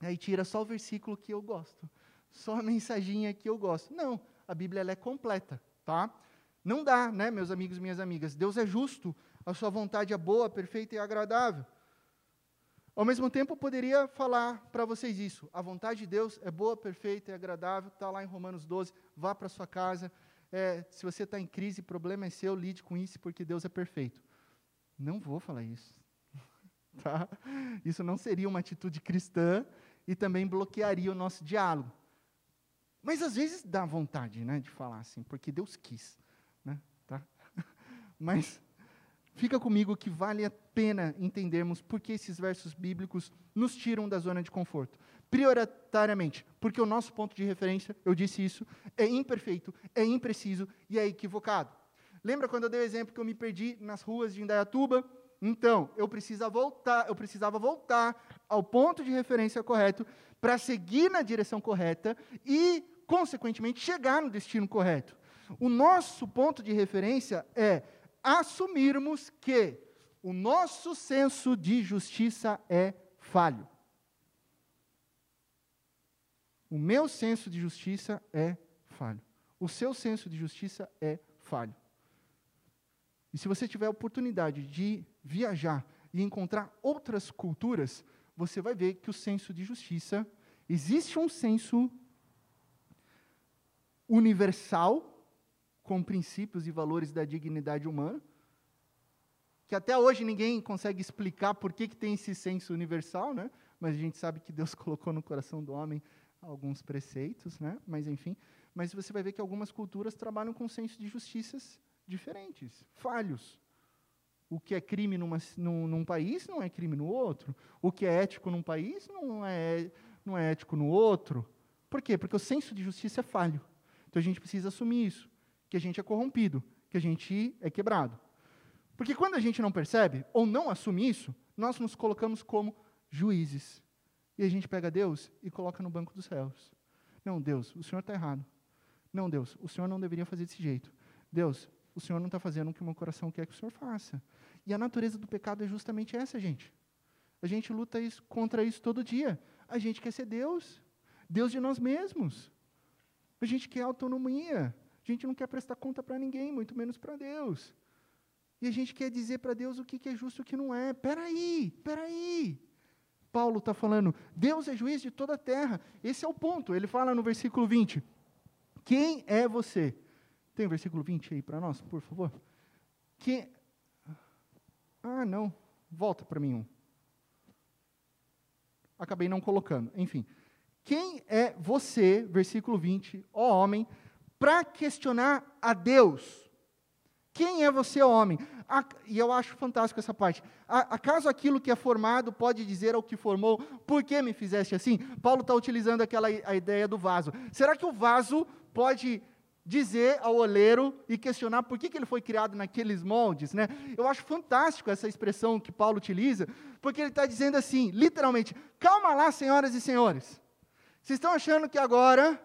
Aí tira só o versículo que eu gosto só a mensaginha que eu gosto. Não, a Bíblia ela é completa, tá? Não dá, né, meus amigos e minhas amigas? Deus é justo, a sua vontade é boa, perfeita e agradável. Ao mesmo tempo, eu poderia falar para vocês isso. A vontade de Deus é boa, perfeita e agradável. Está lá em Romanos 12. Vá para sua casa. É, se você está em crise, problema é seu, lide com isso, porque Deus é perfeito. Não vou falar isso. Tá? Isso não seria uma atitude cristã e também bloquearia o nosso diálogo. Mas às vezes dá vontade né, de falar assim, porque Deus quis. Né, tá? Mas fica comigo que vale a pena entendermos por que esses versos bíblicos nos tiram da zona de conforto. Prioritariamente, porque o nosso ponto de referência, eu disse isso, é imperfeito, é impreciso e é equivocado. Lembra quando eu dei o exemplo que eu me perdi nas ruas de Indaiatuba? Então, eu precisava voltar, eu precisava voltar ao ponto de referência correto para seguir na direção correta e consequentemente, chegar no destino correto. O nosso ponto de referência é assumirmos que o nosso senso de justiça é falho. O meu senso de justiça é falho. O seu senso de justiça é falho. E se você tiver a oportunidade de viajar e encontrar outras culturas, você vai ver que o senso de justiça, existe um senso universal, com princípios e valores da dignidade humana, que até hoje ninguém consegue explicar por que, que tem esse senso universal, né? mas a gente sabe que Deus colocou no coração do homem alguns preceitos, né? mas enfim. Mas você vai ver que algumas culturas trabalham com senso de justiças diferentes, falhos. O que é crime numa, num, num, país não é crime no outro. O que é ético num país não é, não é ético no outro. Por quê? Porque o senso de justiça é falho. Então a gente precisa assumir isso, que a gente é corrompido, que a gente é quebrado. Porque quando a gente não percebe ou não assume isso, nós nos colocamos como juízes. E a gente pega Deus e coloca no banco dos réus. Não, Deus, o Senhor está errado. Não, Deus, o Senhor não deveria fazer desse jeito. Deus, o Senhor não está fazendo o que o meu coração quer que o Senhor faça. E a natureza do pecado é justamente essa, gente. A gente luta isso, contra isso todo dia. A gente quer ser Deus. Deus de nós mesmos. A gente quer autonomia. A gente não quer prestar conta para ninguém, muito menos para Deus. E a gente quer dizer para Deus o que, é justo e o que não é. Peraí, peraí. Paulo está falando, Deus é juiz de toda a terra. Esse é o ponto. Ele fala no versículo 20: Quem é você? Tem o versículo 20 aí para nós, por favor? Que... Ah, não. Volta para mim um. Acabei não colocando. Enfim. Quem é você, versículo 20, ó homem, para questionar a Deus? Quem é você, homem? e eu acho fantástico essa parte. acaso aquilo que é formado pode dizer ao que formou, por que me fizeste assim? Paulo está utilizando aquela a ideia do vaso. Será que o vaso pode dizer ao oleiro e questionar por que, que ele foi criado naqueles moldes? Né? Eu acho fantástico essa expressão que Paulo utiliza, porque ele está dizendo assim, literalmente: calma lá, senhoras e senhores. Vocês estão achando que agora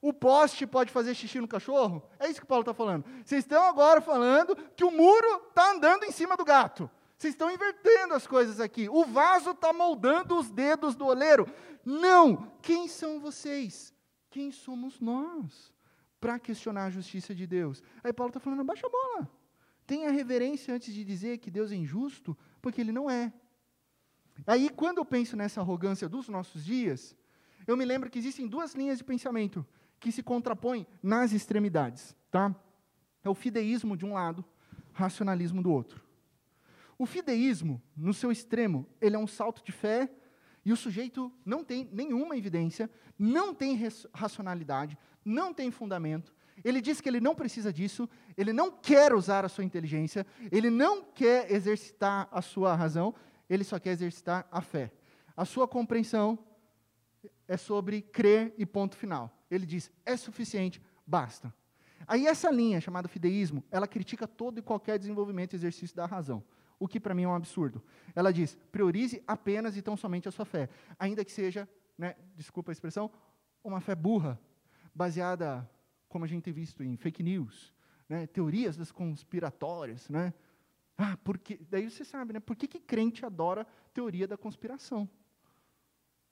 o poste pode fazer xixi no cachorro? É isso que Paulo está falando. Vocês estão agora falando que o muro está andando em cima do gato. Vocês estão invertendo as coisas aqui. O vaso está moldando os dedos do oleiro. Não! Quem são vocês? Quem somos nós? Para questionar a justiça de Deus. Aí Paulo está falando, baixa a bola. Tenha reverência antes de dizer que Deus é injusto, porque ele não é. Aí, quando eu penso nessa arrogância dos nossos dias, eu me lembro que existem duas linhas de pensamento que se contrapõem nas extremidades. Tá? É o fideísmo de um lado, racionalismo do outro. O fideísmo, no seu extremo, ele é um salto de fé e o sujeito não tem nenhuma evidência, não tem racionalidade, não tem fundamento. Ele diz que ele não precisa disso, ele não quer usar a sua inteligência, ele não quer exercitar a sua razão, ele só quer exercitar a fé. A sua compreensão é sobre crer e ponto final. Ele diz: é suficiente, basta. Aí essa linha chamada fideísmo, ela critica todo e qualquer desenvolvimento e exercício da razão, o que para mim é um absurdo. Ela diz: priorize apenas e tão somente a sua fé, ainda que seja, né, desculpa a expressão, uma fé burra, baseada, como a gente tem visto em fake news, né, teorias das conspiratórias, né? Ah, porque daí você sabe, né? Por que, que crente adora teoria da conspiração?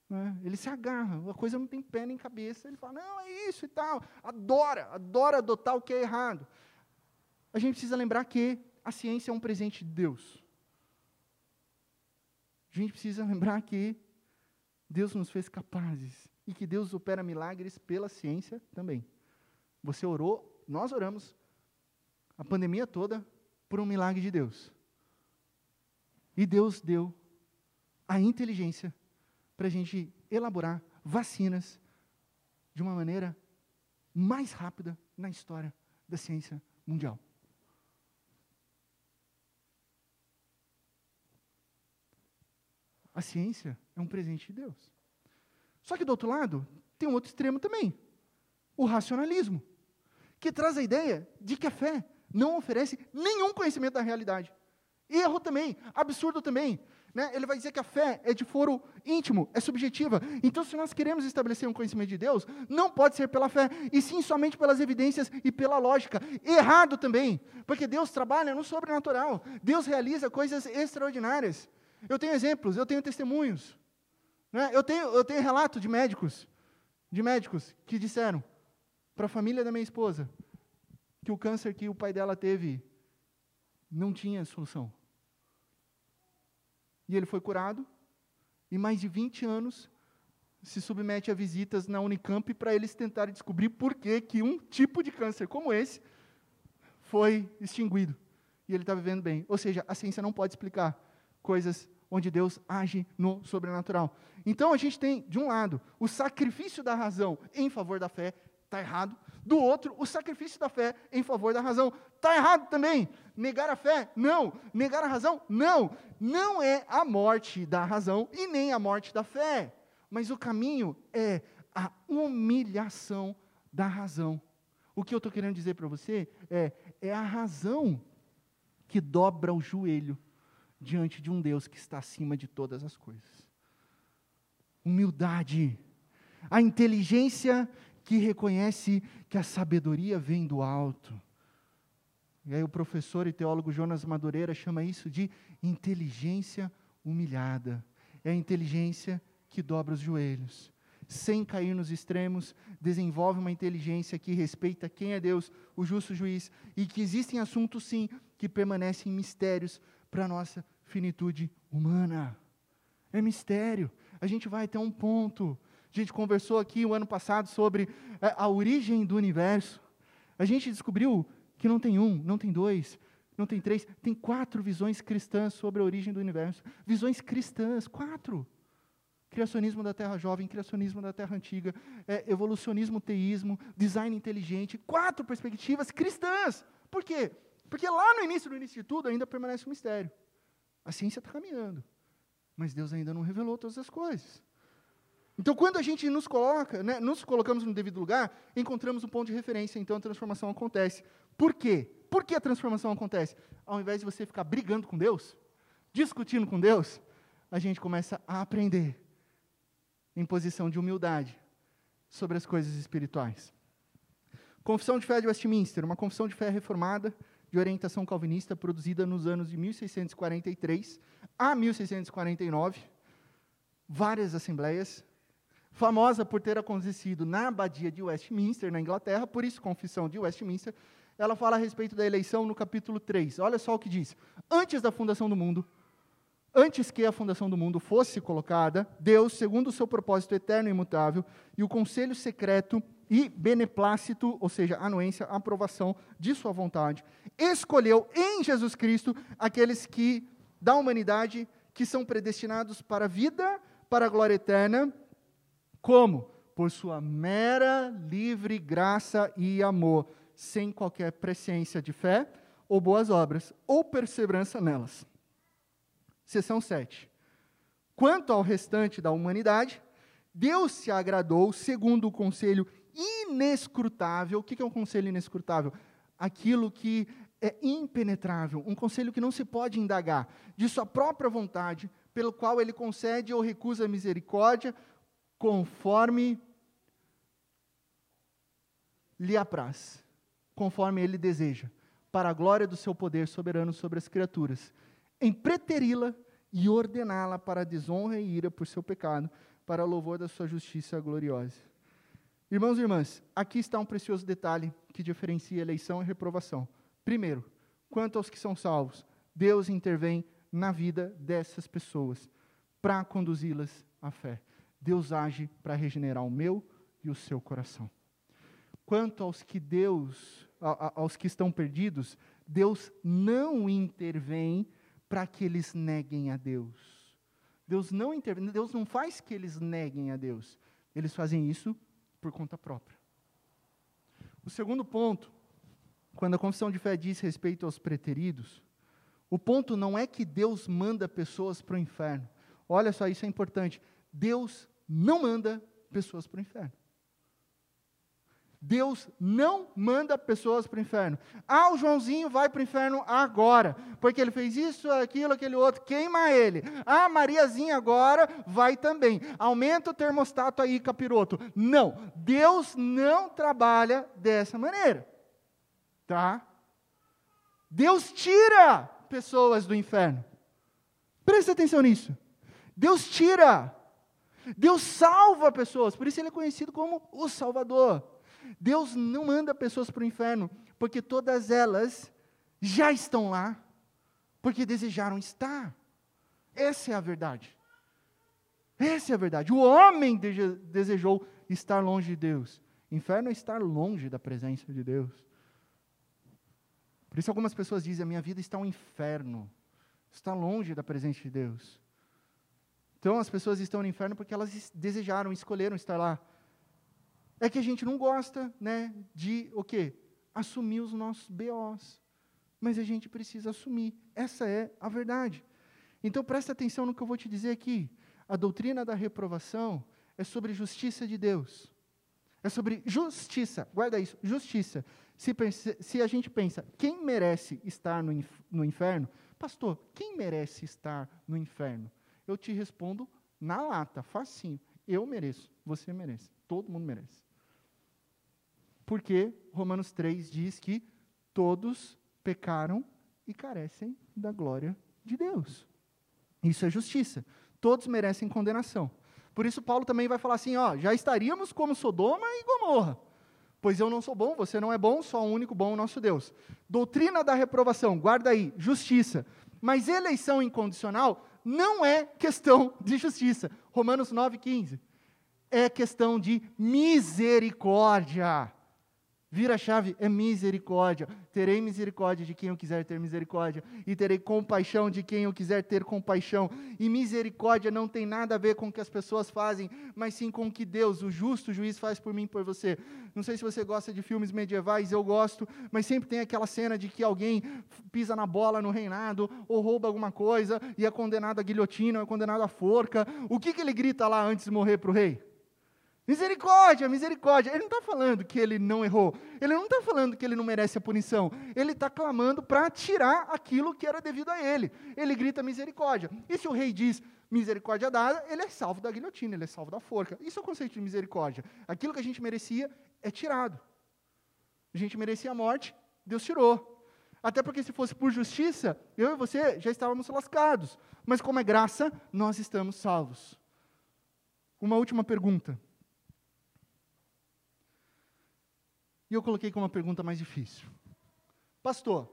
Né? Ele se agarra, a coisa não tem pé nem cabeça. Ele fala, não, é isso e tal. Adora, adora adotar o que é errado. A gente precisa lembrar que a ciência é um presente de Deus. A gente precisa lembrar que Deus nos fez capazes e que Deus opera milagres pela ciência também. Você orou, nós oramos a pandemia toda por um milagre de Deus. E Deus deu a inteligência para a gente elaborar vacinas de uma maneira mais rápida na história da ciência mundial. A ciência é um presente de Deus. Só que do outro lado, tem um outro extremo também: o racionalismo, que traz a ideia de que a fé não oferece nenhum conhecimento da realidade. Erro também, absurdo também. Né? Ele vai dizer que a fé é de foro íntimo, é subjetiva. Então, se nós queremos estabelecer um conhecimento de Deus, não pode ser pela fé, e sim somente pelas evidências e pela lógica. Errado também, porque Deus trabalha no sobrenatural. Deus realiza coisas extraordinárias. Eu tenho exemplos, eu tenho testemunhos. Né? Eu, tenho, eu tenho relato de médicos, de médicos que disseram para a família da minha esposa que o câncer que o pai dela teve não tinha solução. E ele foi curado, e mais de 20 anos se submete a visitas na Unicamp para eles tentarem descobrir por que, que um tipo de câncer como esse foi extinguido. e ele está vivendo bem. Ou seja, a ciência não pode explicar coisas onde Deus age no sobrenatural. Então a gente tem, de um lado, o sacrifício da razão em favor da fé, está errado. Do outro, o sacrifício da fé em favor da razão. Está errado também. Negar a fé? Não. Negar a razão? Não. Não é a morte da razão e nem a morte da fé. Mas o caminho é a humilhação da razão. O que eu estou querendo dizer para você é, é a razão que dobra o joelho diante de um Deus que está acima de todas as coisas. Humildade, a inteligência que reconhece que a sabedoria vem do alto. E aí o professor e teólogo Jonas Madureira chama isso de inteligência humilhada. É a inteligência que dobra os joelhos, sem cair nos extremos, desenvolve uma inteligência que respeita quem é Deus, o justo juiz, e que existem assuntos, sim, que permanecem mistérios para a nossa finitude humana. É mistério. A gente vai até um ponto. A gente conversou aqui o ano passado sobre é, a origem do universo. A gente descobriu que não tem um, não tem dois, não tem três, tem quatro visões cristãs sobre a origem do universo. Visões cristãs, quatro. Criacionismo da Terra Jovem, criacionismo da Terra Antiga, é, evolucionismo, teísmo, design inteligente, quatro perspectivas cristãs. Por quê? Porque lá no início do início de tudo ainda permanece um mistério. A ciência está caminhando, mas Deus ainda não revelou todas as coisas. Então, quando a gente nos coloca, né, nos colocamos no devido lugar, encontramos um ponto de referência, então a transformação acontece. Por quê? Por que a transformação acontece? Ao invés de você ficar brigando com Deus, discutindo com Deus, a gente começa a aprender em posição de humildade sobre as coisas espirituais. Confissão de Fé de Westminster, uma confissão de fé reformada de orientação calvinista produzida nos anos de 1643 a 1649, várias assembleias, famosa por ter acontecido na abadia de Westminster, na Inglaterra, por isso confissão de Westminster, ela fala a respeito da eleição no capítulo 3. Olha só o que diz: Antes da fundação do mundo, antes que a fundação do mundo fosse colocada, Deus, segundo o seu propósito eterno e imutável, e o conselho secreto e beneplácito, ou seja, anuência, aprovação de sua vontade, escolheu em Jesus Cristo aqueles que da humanidade que são predestinados para a vida, para a glória eterna, como por sua mera livre graça e amor, sem qualquer presciência de fé ou boas obras, ou perseverança nelas. Seção 7. Quanto ao restante da humanidade, Deus se agradou segundo o conselho inescrutável. O que é um conselho inescrutável? Aquilo que é impenetrável, um conselho que não se pode indagar, de sua própria vontade, pelo qual ele concede ou recusa misericórdia, conforme lhe apraz, conforme ele deseja, para a glória do seu poder soberano sobre as criaturas em preteri-la e ordená-la para desonra e ira por seu pecado, para louvor da sua justiça gloriosa. Irmãos e irmãs, aqui está um precioso detalhe que diferencia eleição e reprovação. Primeiro, quanto aos que são salvos, Deus intervém na vida dessas pessoas para conduzi-las à fé. Deus age para regenerar o meu e o seu coração. Quanto aos que Deus, aos que estão perdidos, Deus não intervém para que eles neguem a Deus. Deus não intervém, Deus não faz que eles neguem a Deus. Eles fazem isso por conta própria. O segundo ponto, quando a confissão de fé diz respeito aos preteridos, o ponto não é que Deus manda pessoas para o inferno. Olha só, isso é importante. Deus não manda pessoas para o inferno. Deus não manda pessoas para o inferno. Ah, o Joãozinho vai para o inferno agora, porque ele fez isso, aquilo, aquele outro, queima ele. Ah, Mariazinha agora vai também. Aumenta o termostato aí, capiroto. Não, Deus não trabalha dessa maneira. Tá? Deus tira pessoas do inferno. Preste atenção nisso. Deus tira. Deus salva pessoas, por isso ele é conhecido como o Salvador. Deus não manda pessoas para o inferno, porque todas elas já estão lá, porque desejaram estar. Essa é a verdade. Essa é a verdade. O homem desejou estar longe de Deus. Inferno é estar longe da presença de Deus. Por isso algumas pessoas dizem: a minha vida está um inferno, está longe da presença de Deus. Então as pessoas estão no inferno porque elas desejaram, escolheram estar lá. É que a gente não gosta, né, de o quê? Assumir os nossos BOs. Mas a gente precisa assumir. Essa é a verdade. Então presta atenção no que eu vou te dizer aqui. A doutrina da reprovação é sobre justiça de Deus. É sobre justiça. Guarda isso, justiça. Se, se a gente pensa, quem merece estar no, no inferno? Pastor, quem merece estar no inferno? Eu te respondo na lata, facinho. Eu mereço, você merece, todo mundo merece. Porque Romanos 3 diz que todos pecaram e carecem da glória de Deus. Isso é justiça. Todos merecem condenação. Por isso Paulo também vai falar assim, ó, já estaríamos como Sodoma e Gomorra. Pois eu não sou bom, você não é bom, só o único bom o nosso Deus. Doutrina da reprovação, guarda aí, justiça. Mas eleição incondicional não é questão de justiça. Romanos 9,15. É questão de misericórdia. Vira a chave, é misericórdia. Terei misericórdia de quem eu quiser ter misericórdia, e terei compaixão de quem eu quiser ter compaixão. E misericórdia não tem nada a ver com o que as pessoas fazem, mas sim com o que Deus, o justo juiz, faz por mim e por você. Não sei se você gosta de filmes medievais, eu gosto, mas sempre tem aquela cena de que alguém pisa na bola no reinado, ou rouba alguma coisa, e é condenado à guilhotina, ou é condenado à forca. O que, que ele grita lá antes de morrer para o rei? Misericórdia, misericórdia. Ele não está falando que ele não errou. Ele não está falando que ele não merece a punição. Ele está clamando para tirar aquilo que era devido a ele. Ele grita misericórdia. E se o rei diz misericórdia dada, ele é salvo da guilhotina, ele é salvo da forca. Isso é o conceito de misericórdia. Aquilo que a gente merecia é tirado. A gente merecia a morte, Deus tirou. Até porque se fosse por justiça, eu e você já estávamos lascados. Mas como é graça, nós estamos salvos. Uma última pergunta. E eu coloquei como uma pergunta mais difícil. Pastor,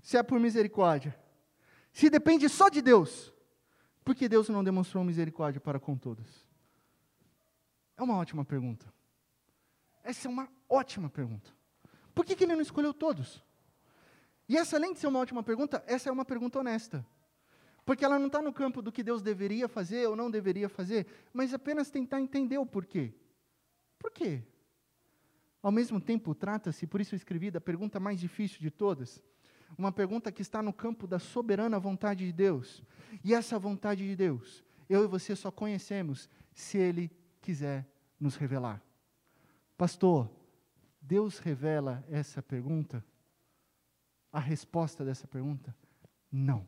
se é por misericórdia, se depende só de Deus, por que Deus não demonstrou misericórdia para com todos? É uma ótima pergunta. Essa é uma ótima pergunta. Por que, que ele não escolheu todos? E essa, além de ser uma ótima pergunta, essa é uma pergunta honesta. Porque ela não está no campo do que Deus deveria fazer ou não deveria fazer, mas apenas tentar entender o porquê. Por quê? Ao mesmo tempo, trata-se, por isso eu escrevi, da pergunta mais difícil de todas. Uma pergunta que está no campo da soberana vontade de Deus. E essa vontade de Deus, eu e você só conhecemos se Ele quiser nos revelar. Pastor, Deus revela essa pergunta? A resposta dessa pergunta? Não.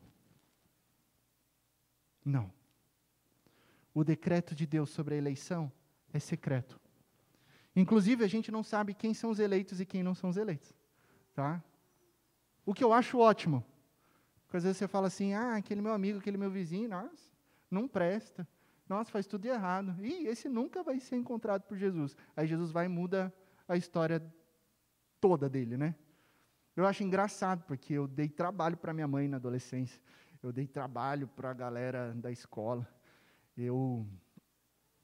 Não. O decreto de Deus sobre a eleição é secreto. Inclusive, a gente não sabe quem são os eleitos e quem não são os eleitos. Tá? O que eu acho ótimo. Porque às vezes você fala assim, ah, aquele meu amigo, aquele meu vizinho, nossa, não presta. Nossa, faz tudo errado. E esse nunca vai ser encontrado por Jesus. Aí Jesus vai e muda a história toda dele, né? Eu acho engraçado, porque eu dei trabalho para minha mãe na adolescência. Eu dei trabalho para a galera da escola. Eu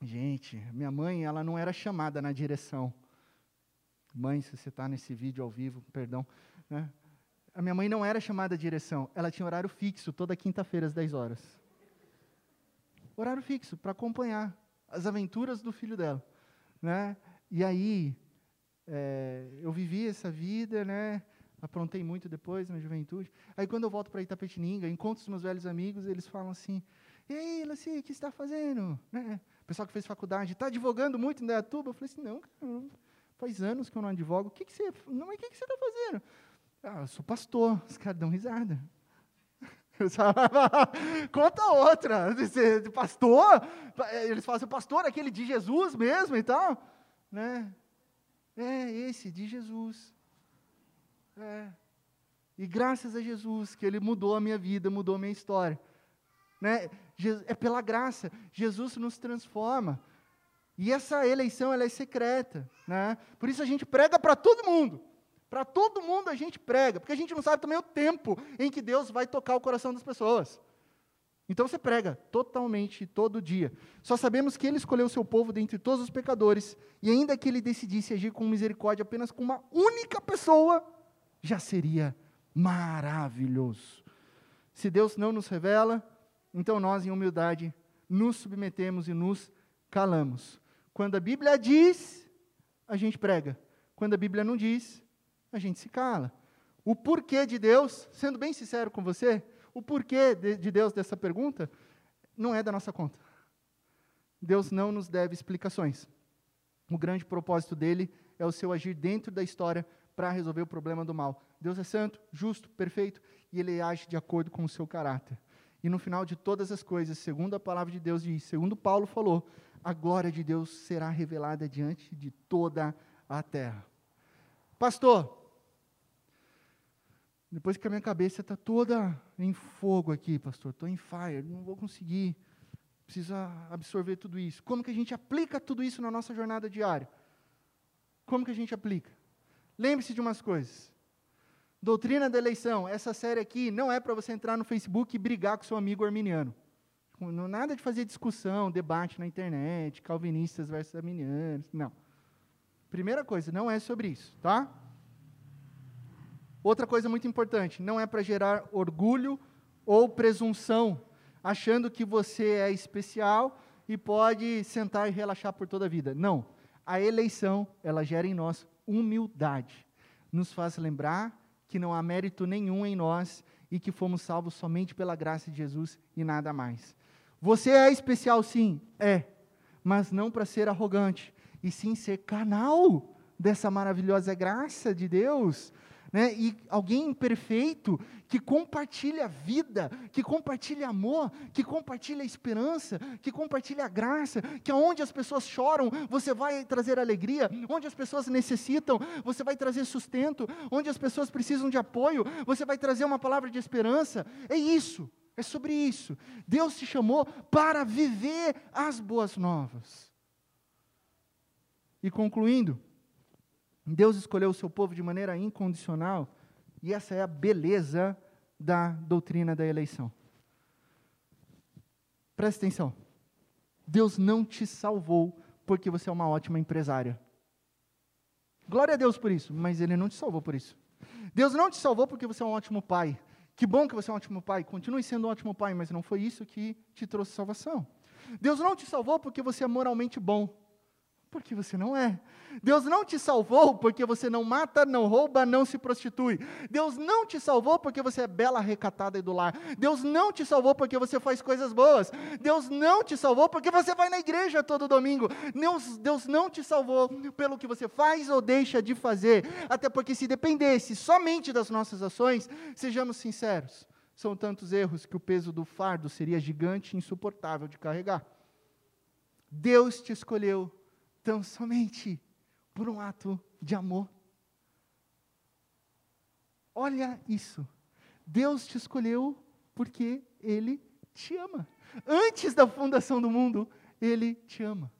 Gente, minha mãe, ela não era chamada na direção. Mãe, se você está nesse vídeo ao vivo, perdão. Né? A minha mãe não era chamada direção. Ela tinha horário fixo, toda quinta-feira às 10 horas. Horário fixo, para acompanhar as aventuras do filho dela. Né? E aí, é, eu vivi essa vida, né? aprontei muito depois na juventude. Aí, quando eu volto para Itapetininga, encontro os meus velhos amigos, eles falam assim: E aí, Laci, o que você está fazendo? Né? Pessoal que fez faculdade, está advogando muito em Dayatuba? Eu falei assim, não, cara, faz anos que eu não advogo. O que, que você, não, mas o que, que você está fazendo? Ah, eu sou pastor. Os caras dão risada. Conta outra. Pastor? Eles falam assim, pastor, aquele de Jesus mesmo e tal. Né? É, esse, de Jesus. É. E graças a Jesus, que Ele mudou a minha vida, mudou a minha história. Né? É pela graça. Jesus nos transforma. E essa eleição ela é secreta. Né? Por isso a gente prega para todo mundo. Para todo mundo a gente prega, porque a gente não sabe também o tempo em que Deus vai tocar o coração das pessoas. Então você prega totalmente, todo dia. Só sabemos que Ele escolheu o seu povo dentre todos os pecadores, e ainda que Ele decidisse agir com misericórdia apenas com uma única pessoa, já seria Maravilhoso. Se Deus não nos revela, então nós, em humildade, nos submetemos e nos calamos. Quando a Bíblia diz, a gente prega. Quando a Bíblia não diz, a gente se cala. O porquê de Deus, sendo bem sincero com você, o porquê de, de Deus dessa pergunta não é da nossa conta. Deus não nos deve explicações. O grande propósito dele é o seu agir dentro da história para resolver o problema do mal. Deus é santo, justo, perfeito e ele age de acordo com o seu caráter. E no final de todas as coisas, segundo a palavra de Deus diz, segundo Paulo falou, a glória de Deus será revelada diante de toda a terra. Pastor, depois que a minha cabeça está toda em fogo aqui, pastor, estou em fire, não vou conseguir, precisa absorver tudo isso. Como que a gente aplica tudo isso na nossa jornada diária? Como que a gente aplica? Lembre-se de umas coisas. Doutrina da eleição, essa série aqui não é para você entrar no Facebook e brigar com seu amigo arminiano. Nada de fazer discussão, debate na internet, calvinistas versus arminianos, não. Primeira coisa, não é sobre isso, tá? Outra coisa muito importante, não é para gerar orgulho ou presunção, achando que você é especial e pode sentar e relaxar por toda a vida. Não. A eleição, ela gera em nós humildade. Nos faz lembrar que não há mérito nenhum em nós e que fomos salvos somente pela graça de Jesus e nada mais. Você é especial, sim, é, mas não para ser arrogante, e sim ser canal dessa maravilhosa graça de Deus né? e alguém imperfeito que compartilha vida, que compartilha amor, que compartilha esperança, que compartilha graça, que aonde as pessoas choram, você vai trazer alegria, onde as pessoas necessitam, você vai trazer sustento, onde as pessoas precisam de apoio, você vai trazer uma palavra de esperança. É isso, é sobre isso. Deus te chamou para viver as boas novas. E concluindo, Deus escolheu o seu povo de maneira incondicional, e essa é a beleza da doutrina da eleição. Presta atenção. Deus não te salvou porque você é uma ótima empresária. Glória a Deus por isso, mas Ele não te salvou por isso. Deus não te salvou porque você é um ótimo pai. Que bom que você é um ótimo pai. Continue sendo um ótimo pai, mas não foi isso que te trouxe salvação. Deus não te salvou porque você é moralmente bom. Porque você não é. Deus não te salvou porque você não mata, não rouba, não se prostitui. Deus não te salvou porque você é bela, recatada e do lar. Deus não te salvou porque você faz coisas boas. Deus não te salvou porque você vai na igreja todo domingo. Deus, Deus não te salvou pelo que você faz ou deixa de fazer. Até porque se dependesse somente das nossas ações, sejamos sinceros, são tantos erros que o peso do fardo seria gigante e insuportável de carregar. Deus te escolheu tão somente por um ato de amor. Olha isso. Deus te escolheu porque Ele te ama. Antes da fundação do mundo, Ele te ama.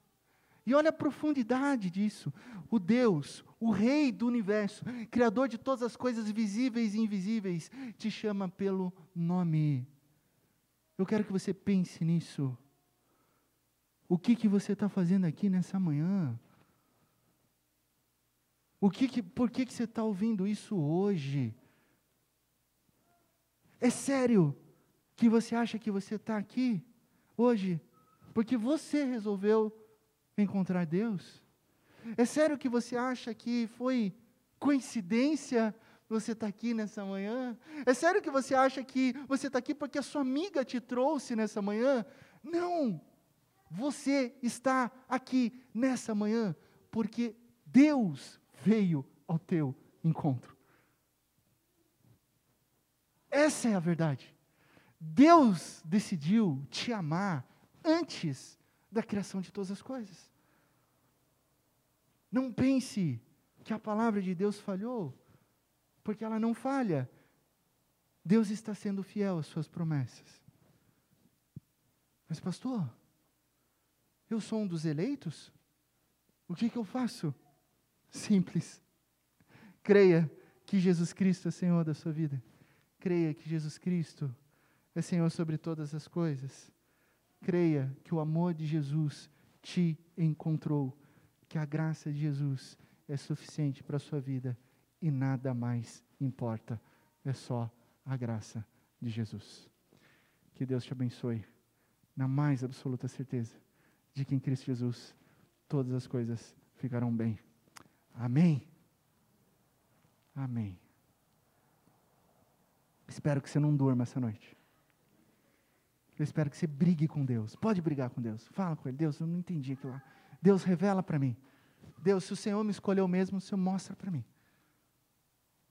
E olha a profundidade disso. O Deus, o Rei do universo, Criador de todas as coisas visíveis e invisíveis, te chama pelo nome. Eu quero que você pense nisso. O que, que você está fazendo aqui nessa manhã? O que, que por que, que você está ouvindo isso hoje? É sério que você acha que você está aqui hoje porque você resolveu encontrar Deus? É sério que você acha que foi coincidência você estar tá aqui nessa manhã? É sério que você acha que você está aqui porque a sua amiga te trouxe nessa manhã? Não! Você está aqui nessa manhã porque Deus veio ao teu encontro. Essa é a verdade. Deus decidiu te amar antes da criação de todas as coisas. Não pense que a palavra de Deus falhou, porque ela não falha. Deus está sendo fiel às suas promessas. Mas, pastor, eu sou um dos eleitos? O que, que eu faço? Simples. Creia que Jesus Cristo é Senhor da sua vida. Creia que Jesus Cristo é Senhor sobre todas as coisas. Creia que o amor de Jesus te encontrou, que a graça de Jesus é suficiente para a sua vida e nada mais importa. é só a graça de Jesus. Que Deus te abençoe, na mais absoluta certeza de que em Cristo Jesus todas as coisas ficarão bem. Amém. Amém. Espero que você não durma essa noite. Eu espero que você brigue com Deus. Pode brigar com Deus. Fala com Ele. Deus, eu não entendi aquilo lá. Deus, revela para mim. Deus, se o Senhor me escolheu mesmo, o Senhor mostra para mim.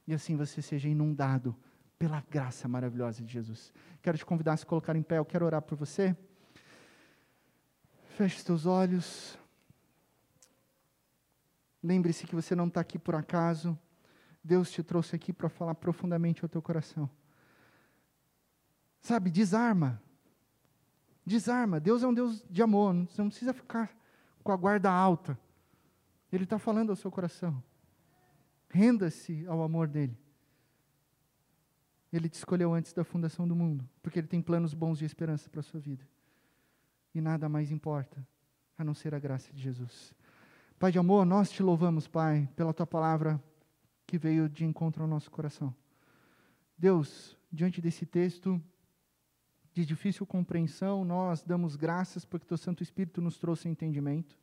E assim você seja inundado pela graça maravilhosa de Jesus. Quero te convidar a se colocar em pé. Eu quero orar por você. Feche os teus olhos. Lembre-se que você não está aqui por acaso. Deus te trouxe aqui para falar profundamente ao teu coração. Sabe, desarma. Desarma. Deus é um Deus de amor. Você não precisa ficar com a guarda alta. Ele está falando ao seu coração. Renda-se ao amor dele. Ele te escolheu antes da fundação do mundo, porque ele tem planos bons de esperança para a sua vida. E nada mais importa a não ser a graça de Jesus. Pai de amor, nós te louvamos, Pai, pela tua palavra que veio de encontro ao nosso coração. Deus, diante desse texto de difícil compreensão, nós damos graças porque teu Santo Espírito nos trouxe entendimento,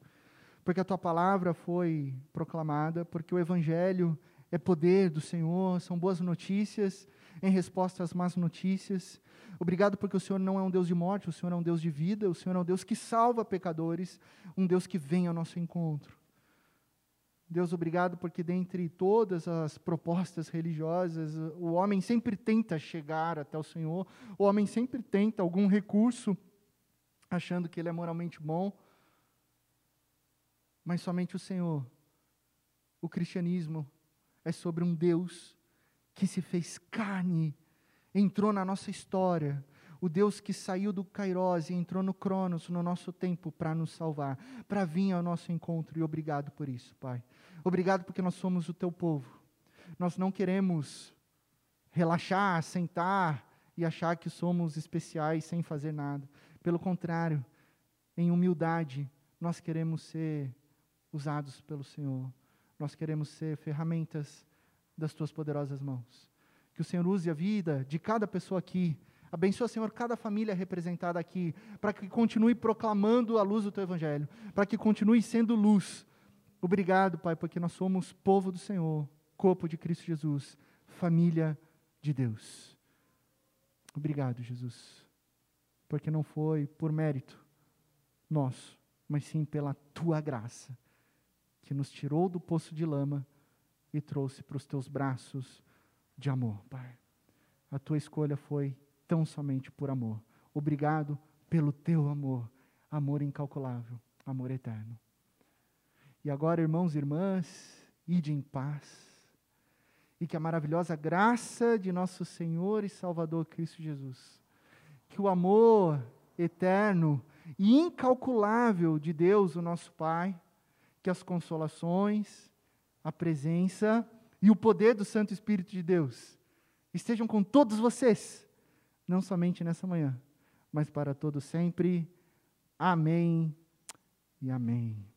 porque a tua palavra foi proclamada, porque o evangelho é poder do Senhor, são boas notícias em resposta às más notícias. Obrigado porque o Senhor não é um Deus de morte, o Senhor é um Deus de vida, o Senhor é um Deus que salva pecadores, um Deus que vem ao nosso encontro. Deus, obrigado porque dentre todas as propostas religiosas, o homem sempre tenta chegar até o Senhor, o homem sempre tenta algum recurso, achando que ele é moralmente bom, mas somente o Senhor. O cristianismo é sobre um Deus que se fez carne, entrou na nossa história, o Deus que saiu do Kairos e entrou no Cronos, no nosso tempo, para nos salvar, para vir ao nosso encontro, e obrigado por isso, Pai. Obrigado porque nós somos o teu povo. Nós não queremos relaxar, sentar e achar que somos especiais sem fazer nada. Pelo contrário, em humildade, nós queremos ser usados pelo Senhor. Nós queremos ser ferramentas das tuas poderosas mãos. Que o Senhor use a vida de cada pessoa aqui Abençoa, Senhor, cada família representada aqui, para que continue proclamando a luz do Teu Evangelho, para que continue sendo luz. Obrigado, Pai, porque nós somos povo do Senhor, corpo de Cristo Jesus, família de Deus. Obrigado, Jesus, porque não foi por mérito nosso, mas sim pela Tua graça, que nos tirou do poço de lama e trouxe para os Teus braços de amor, Pai. A Tua escolha foi tão somente por amor. Obrigado pelo teu amor, amor incalculável, amor eterno. E agora, irmãos e irmãs, ide em paz. E que a maravilhosa graça de nosso Senhor e Salvador Cristo Jesus, que o amor eterno e incalculável de Deus, o nosso Pai, que as consolações, a presença e o poder do Santo Espírito de Deus estejam com todos vocês não somente nessa manhã, mas para todo sempre. Amém e amém.